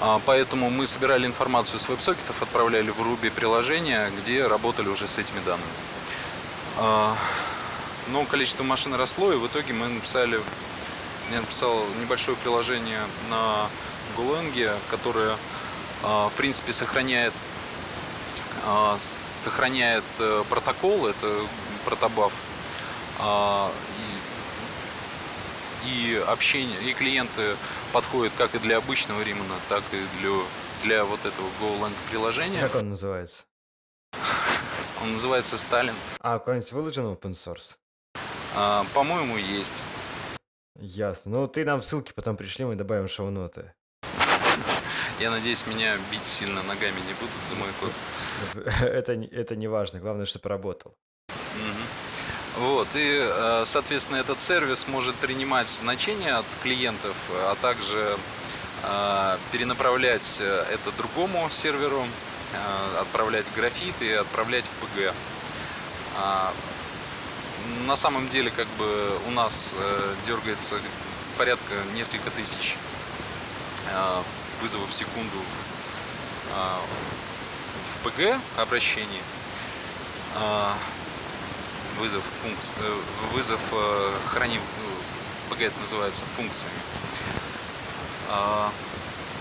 а, поэтому мы собирали информацию с веб-сокетов, отправляли в Ruby приложение, где работали уже с этими данными. А, но количество машин росло, и в итоге мы написали, я написал небольшое приложение на Golang, которое, а, в принципе, сохраняет, а, сохраняет э, протокол, это протобаф, и общение, и клиенты подходят как и для обычного Римана, так и для, для вот этого GoLang приложения. Как он называется? Он называется Сталин. А, какой-нибудь выложен open source? А, по-моему, есть. Ясно. Ну, ты нам ссылки потом пришли, мы добавим шоу-ноты. Я надеюсь, меня бить сильно ногами не будут за мой код. Это, это не важно, главное, чтобы работал. Угу. Вот, и, э, соответственно, этот сервис может принимать значения от клиентов, а также э, перенаправлять э, это другому серверу, отправлять в графит и отправлять в PG. А, на самом деле, как бы у нас дергается порядка несколько тысяч вызовов в секунду в PG обращении вызов, функций, э, вызов э, храним, PG это называется функциями,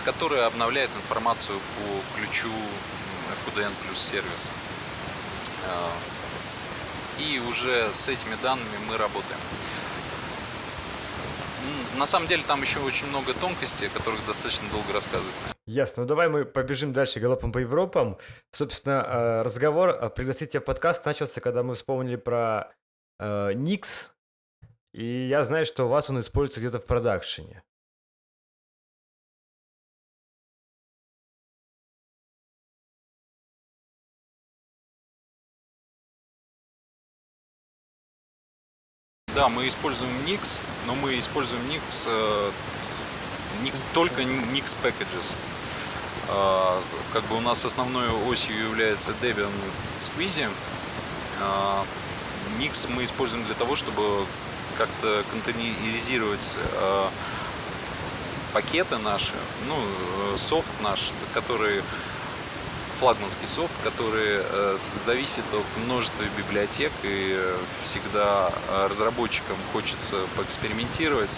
которая обновляет информацию по ключу FQDN плюс сервис. А, и уже с этими данными мы работаем. На самом деле там еще очень много тонкостей, о которых достаточно долго рассказывать. Ясно. Ну давай мы побежим дальше галопом по Европам. Собственно, э, разговор э, пригласить тебя в подкаст начался, когда мы вспомнили про Никс. И я знаю, что у вас он используется где-то в продакшене. Да, мы используем Nix, но мы используем Nix, Nix только Nix Packages. А, как бы у нас основной осью является Debian Squeezy. А, Nix мы используем для того, чтобы как-то контейнеризировать а, пакеты наши, ну, софт наш, который флагманский софт, который э, зависит от множества библиотек, и всегда разработчикам хочется поэкспериментировать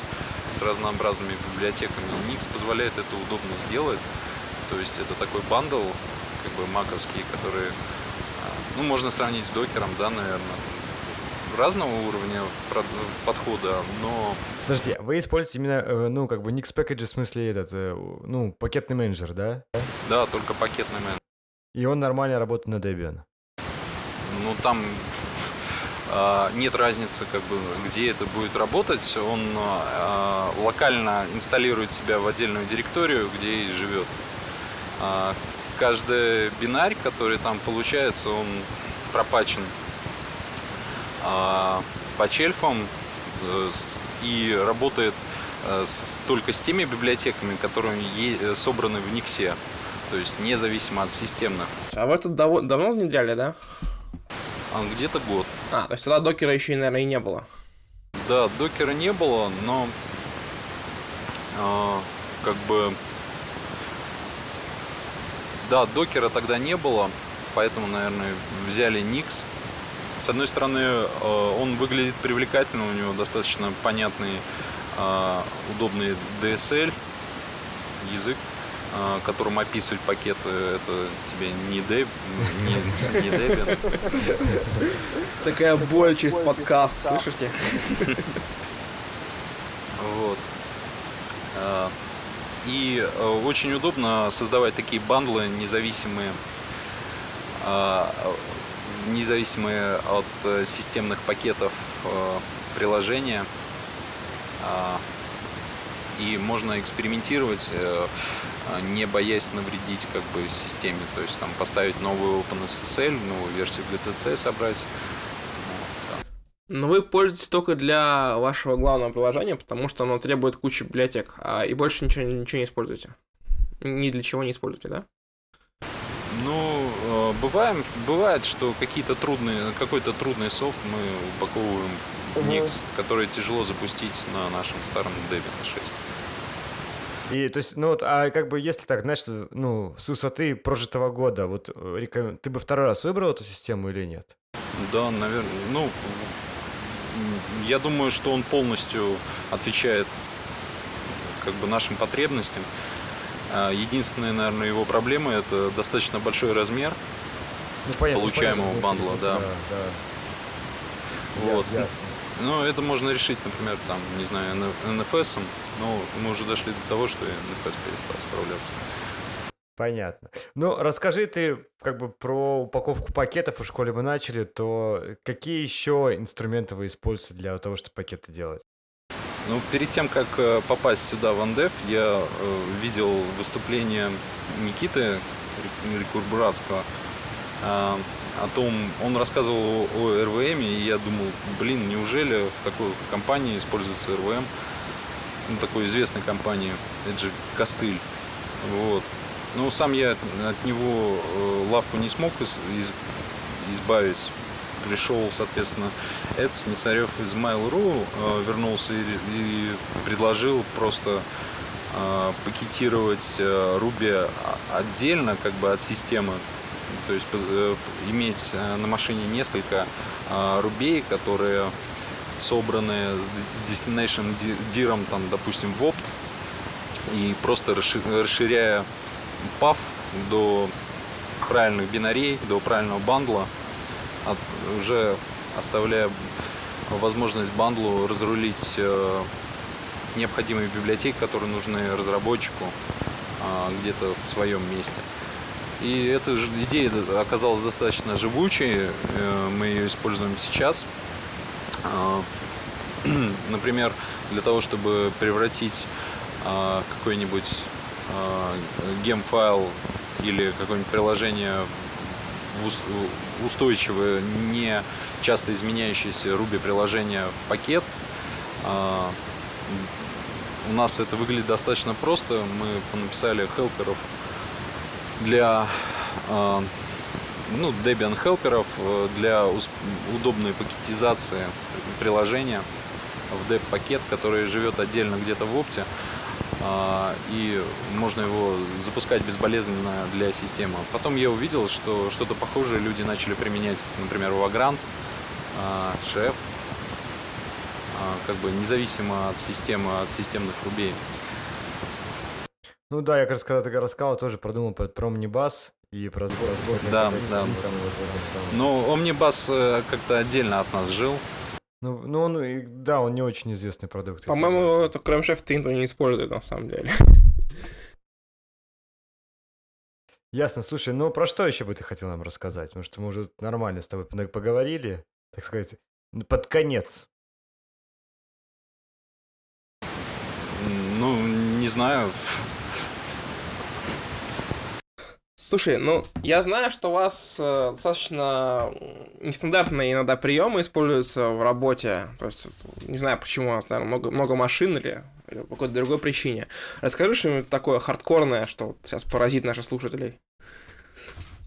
с разнообразными библиотеками. Nix позволяет это удобно сделать. То есть это такой бандл, как бы маковский, который, ну, можно сравнить с докером, да, наверное. Разного уровня подхода, но... Подожди, а вы используете именно, э, ну, как бы Nix Package, в смысле этот, э, ну, пакетный менеджер, да? Да, только пакетный менеджер. И он нормально работает на Debian? Ну, там а, нет разницы, как бы, где это будет работать. Он а, локально инсталирует себя в отдельную директорию, где и живет. А каждый бинарь, который там получается, он пропачен а, по чельфам э, и работает э, только с теми библиотеками, которые собраны в Никсе. То есть независимо от системных. А вы это дав- давно внедряли, да? А, где-то год. А, то есть тогда докера еще, наверное, и не было. Да, докера не было, но э, как бы да, докера тогда не было, поэтому, наверное, взяли Nix. С одной стороны, э, он выглядит привлекательно, у него достаточно понятный, э, удобный DSL язык, э, которым описывать пакеты, это тебе не Debian. Не, не Debian. Такая боль через подкаст, слышите? Вот. И э, очень удобно создавать такие бандлы независимые, независимые от э, системных пакетов э, приложения. И можно экспериментировать, э, не боясь навредить как бы системе. То есть там поставить новую OpenSSL, новую версию GCC собрать. Но вы пользуетесь только для вашего главного приложения, потому что оно требует кучи библиотек, а и больше ничего, ничего не используете. Ни для чего не используете, да? Ну, э, бываем, бывает, что какие-то трудные, какой-то трудный софт мы упаковываем в Nix, который тяжело запустить на нашем старом Debian 6. И то есть, ну вот, а как бы если так, знаешь, ну, с высоты прожитого года, вот э, ты бы второй раз выбрал эту систему или нет? Да, наверное, ну, я думаю, что он полностью отвечает как бы нашим потребностям. А, единственная, наверное, его проблема это достаточно большой размер ну, понятно, получаемого понятно, бандла, да. да, да. Вот. Ясно. Ну, это можно решить, например, там, не знаю, NFS, но мы уже дошли до того, что NFS перестал справляться. Понятно. Ну, расскажи ты как бы про упаковку пакетов, в школе мы начали, то какие еще инструменты вы используете для того, чтобы пакеты делать? Ну, перед тем, как э, попасть сюда в Андеф, я э, видел выступление Никиты Рекурбуратского э, о том, он рассказывал о РВМ, и я думал, блин, неужели в такой компании используется РВМ, ну, такой известной компании, это же Костыль. Вот. Ну, сам я от него э, лавку не смог избавить. Пришел, соответственно, Эд Снесарев из Mail.ru, э, вернулся и, и предложил просто э, пакетировать Ruby отдельно, как бы от системы. То есть иметь на машине несколько рубей, которые собраны с destination диром, там, допустим, в опт, и просто расширяя пав до правильных бинарей, до правильного бандла, уже оставляя возможность бандлу разрулить э, необходимые библиотеки, которые нужны разработчику э, где-то в своем месте. И эта идея оказалась достаточно живучей, э, мы ее используем сейчас. Э, например, для того, чтобы превратить э, какой-нибудь гем-файл или какое-нибудь приложение в устойчивое, не часто изменяющееся Ruby приложение в пакет. А, у нас это выглядит достаточно просто. Мы написали хелперов для а, ну, Debian хелперов э, для удобной пакетизации приложения в dev пакет, который живет отдельно где-то в опте. А, и можно его запускать безболезненно для системы. Потом я увидел, что что-то похожее люди начали применять, например, в Vagrant, Chef, а, как бы независимо от системы, от системных рубей. Ну да, я как раз когда ты рассказал, тоже продумал про, про Omnibus и про сбор. сбор да, да. Но Omnibus э, как-то отдельно от нас жил. Ну, ну он, да, он не очень известный продукт. По-моему, это кроме шеф никто не использует на самом деле. Ясно. Слушай, ну про что еще бы ты хотел нам рассказать? Потому что мы уже нормально с тобой поговорили, так сказать, под конец. Ну, не знаю. Слушай, ну, я знаю, что у вас э, достаточно нестандартные иногда приемы используются в работе. То есть, не знаю, почему у вас, наверное, много, много машин или, или по какой-то другой причине. Расскажи что-нибудь такое хардкорное, что вот сейчас поразит наших слушателей.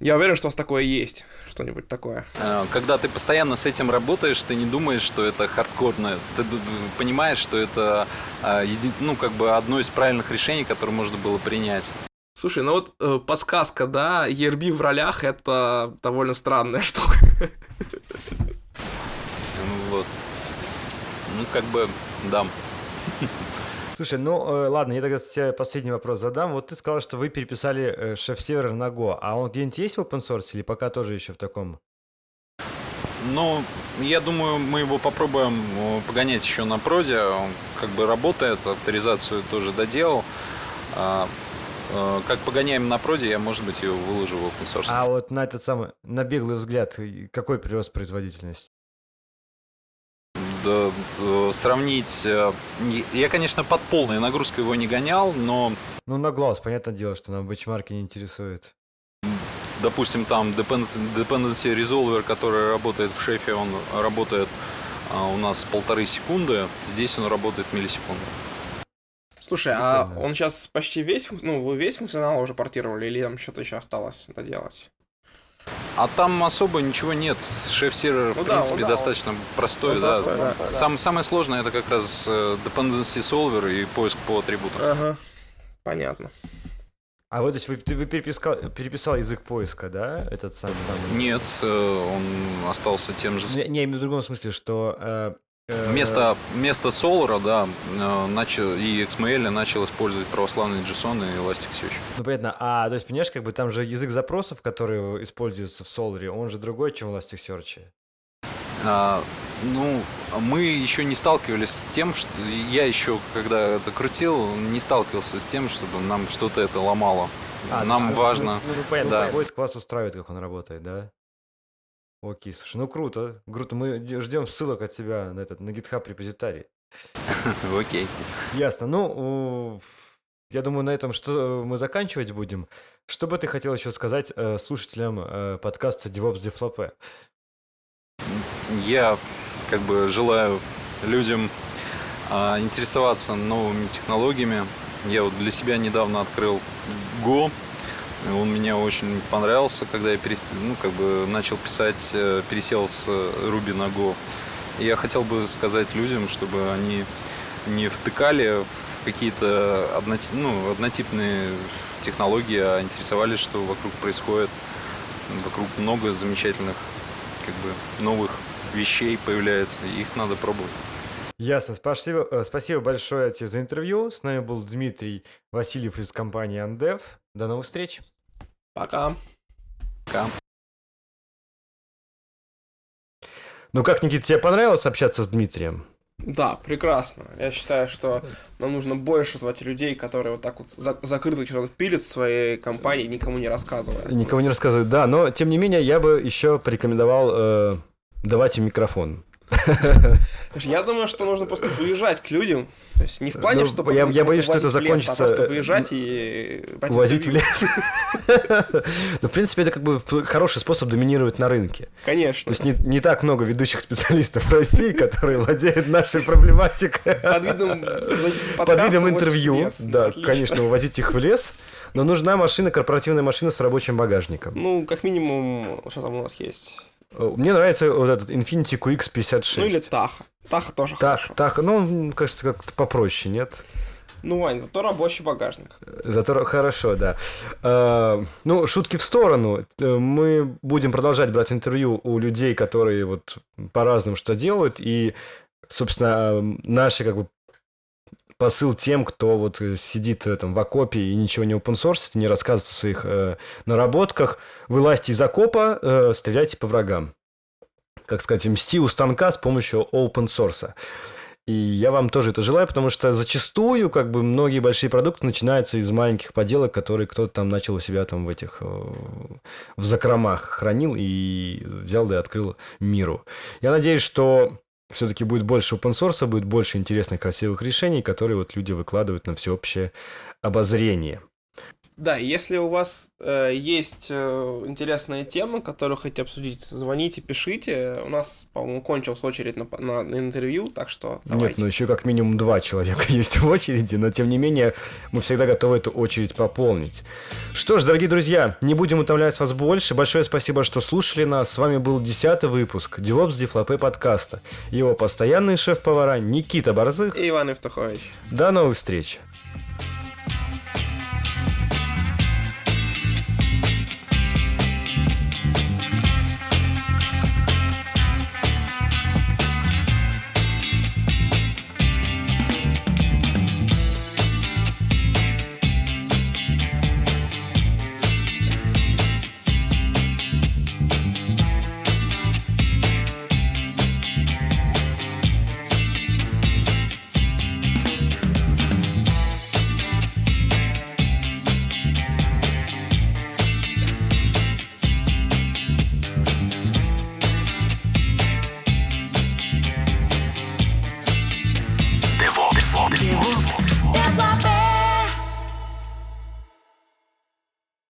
Я уверен, что у вас такое есть, что-нибудь такое. Э, когда ты постоянно с этим работаешь, ты не думаешь, что это хардкорное. Ты понимаешь, что это э, ну, как бы одно из правильных решений, которое можно было принять. Слушай, ну вот э, подсказка, да, ERB в ролях это довольно странная штука. Вот. Ну, как бы, да. Слушай, ну э, ладно, я тогда тебе последний вопрос задам. Вот ты сказал, что вы переписали э, шеф-сервер на Go, а он где-нибудь есть в open source или пока тоже еще в таком? Ну, я думаю, мы его попробуем э, погонять еще на проде. Он как бы работает, авторизацию тоже доделал. Э, как погоняем на проде, я, может быть, ее выложу в open source. А вот на этот самый, на беглый взгляд, какой прирост производительности? да, э, сравнить... э, Я, конечно, под полной нагрузкой его не гонял, но, Ну, на глаз, понятное дело, что нам бенчмарки не интересует. допустим, там Dependency, dependency Resolver, который работает в шефе, он работает а, у нас полторы секунды, здесь он работает миллисекунды. Слушай, а он сейчас почти весь, ну, вы весь функционал уже портировали, или там что-то еще осталось доделать? А там особо ничего нет. Шеф-сервер, Ну в да, принципе, ну да, достаточно простой, он да. простой, да, да. Сам, самое сложное это как раз э, dependency solver и поиск по атрибутам. Ага, понятно. А вот, то есть вы, ты- вы перепискал, переписал язык поиска, да, этот самый? самый? Нет, э, он остался тем же. Не, не, в другом смысле, что... э, Вместо, вместо Solar, да, э, начал, и XML начал использовать православный JSON и Elasticsearch. Ну, понятно. А, то есть, понимаешь, как бы там же язык запросов, который используется в Solr, он же другой, чем в Elasticsearch. А, ну, мы еще не сталкивались с тем, что я еще, когда это крутил, не сталкивался с тем, чтобы нам что-то это ломало. А, нам есть, важно. Ну, ну, понятно, да. поиск вас устраивает, как он работает, да? Окей, слушай, ну круто, круто. Мы ждем ссылок от тебя на этот, на GitHub репозитарий. Окей. Ясно. Ну, я думаю, на этом что мы заканчивать будем. Что бы ты хотел еще сказать э, слушателям э, подкаста DevOps Deflope? Я как бы желаю людям а, интересоваться новыми технологиями. Я вот для себя недавно открыл Go. Он мне очень понравился, когда я перес- ну, как бы начал писать, э, пересел с Ruby на Go. Я хотел бы сказать людям, чтобы они не втыкали в какие-то одноти- ну, однотипные технологии, а интересовались, что вокруг происходит. Вокруг много замечательных как бы новых вещей появляется, и их надо пробовать. Ясно. Спасибо, э, спасибо большое тебе за интервью. С нами был Дмитрий Васильев из компании Andev. До новых встреч. Пока. Пока. Ну как, Никита, тебе понравилось общаться с Дмитрием? Да, прекрасно. Я считаю, что нам нужно больше звать людей, которые вот так вот за- закрыто что-то пилят в своей компании, никому не рассказывая. Никому не рассказывают, да, но тем не менее я бы еще порекомендовал э, давать им микрофон. Я думаю, что нужно просто выезжать к людям. То есть не в плане, Ну, что я- я боюсь, что это в лес, закончится, А просто э, выезжать и брать Увозить в лес. Ну, в принципе, это как бы хороший способ доминировать на рынке. То Конечно. есть не, не так много ведущих специалистов в России, которые владеют нашей проблематикой. Под видом, Под видом интервью, да, Отлично. конечно, увозить их в лес, но нужна машина, корпоративная машина с рабочим багажником. Ну, как минимум, что там у нас есть? Мне нравится вот этот Infiniti QX56. Ну, или Таха. Таха тоже Так, хорошо. так, ну, он, кажется, как-то попроще, нет? Ну, Вань, зато рабочий багажник. Зато хорошо, да. Э, ну, шутки в сторону. Э, Мы будем продолжать брать интервью у людей, которые вот по-разному что делают. И, собственно, э, наши как бы посыл тем, кто вот э, сидит э, там в окопе и ничего не опенсорсит, не рассказывает о своих э, наработках. Вылазьте из окопа, э, стреляйте по врагам. Как сказать, мсти у станка с помощью open source. И я вам тоже это желаю, потому что зачастую как бы многие большие продукты начинаются из маленьких поделок, которые кто-то там начал у себя там в этих э, в закромах хранил и взял да и открыл миру. Я надеюсь, что все-таки будет больше open source, будет больше интересных, красивых решений, которые вот люди выкладывают на всеобщее обозрение. Да, если у вас э, есть э, интересные темы, которые хотите обсудить, звоните, пишите. У нас, по-моему, кончилась очередь на, на- на интервью, так что давайте. Нет, ну еще как минимум два человека есть в очереди, но тем не менее мы всегда готовы эту очередь пополнить. Что ж, дорогие друзья, не будем утомлять вас больше. Большое спасибо, что слушали нас. С вами был десятый выпуск DevOps Дефлопе подкаста. Его постоянные шеф-повара Никита Борзых. И Иван Евтухович. До новых встреч!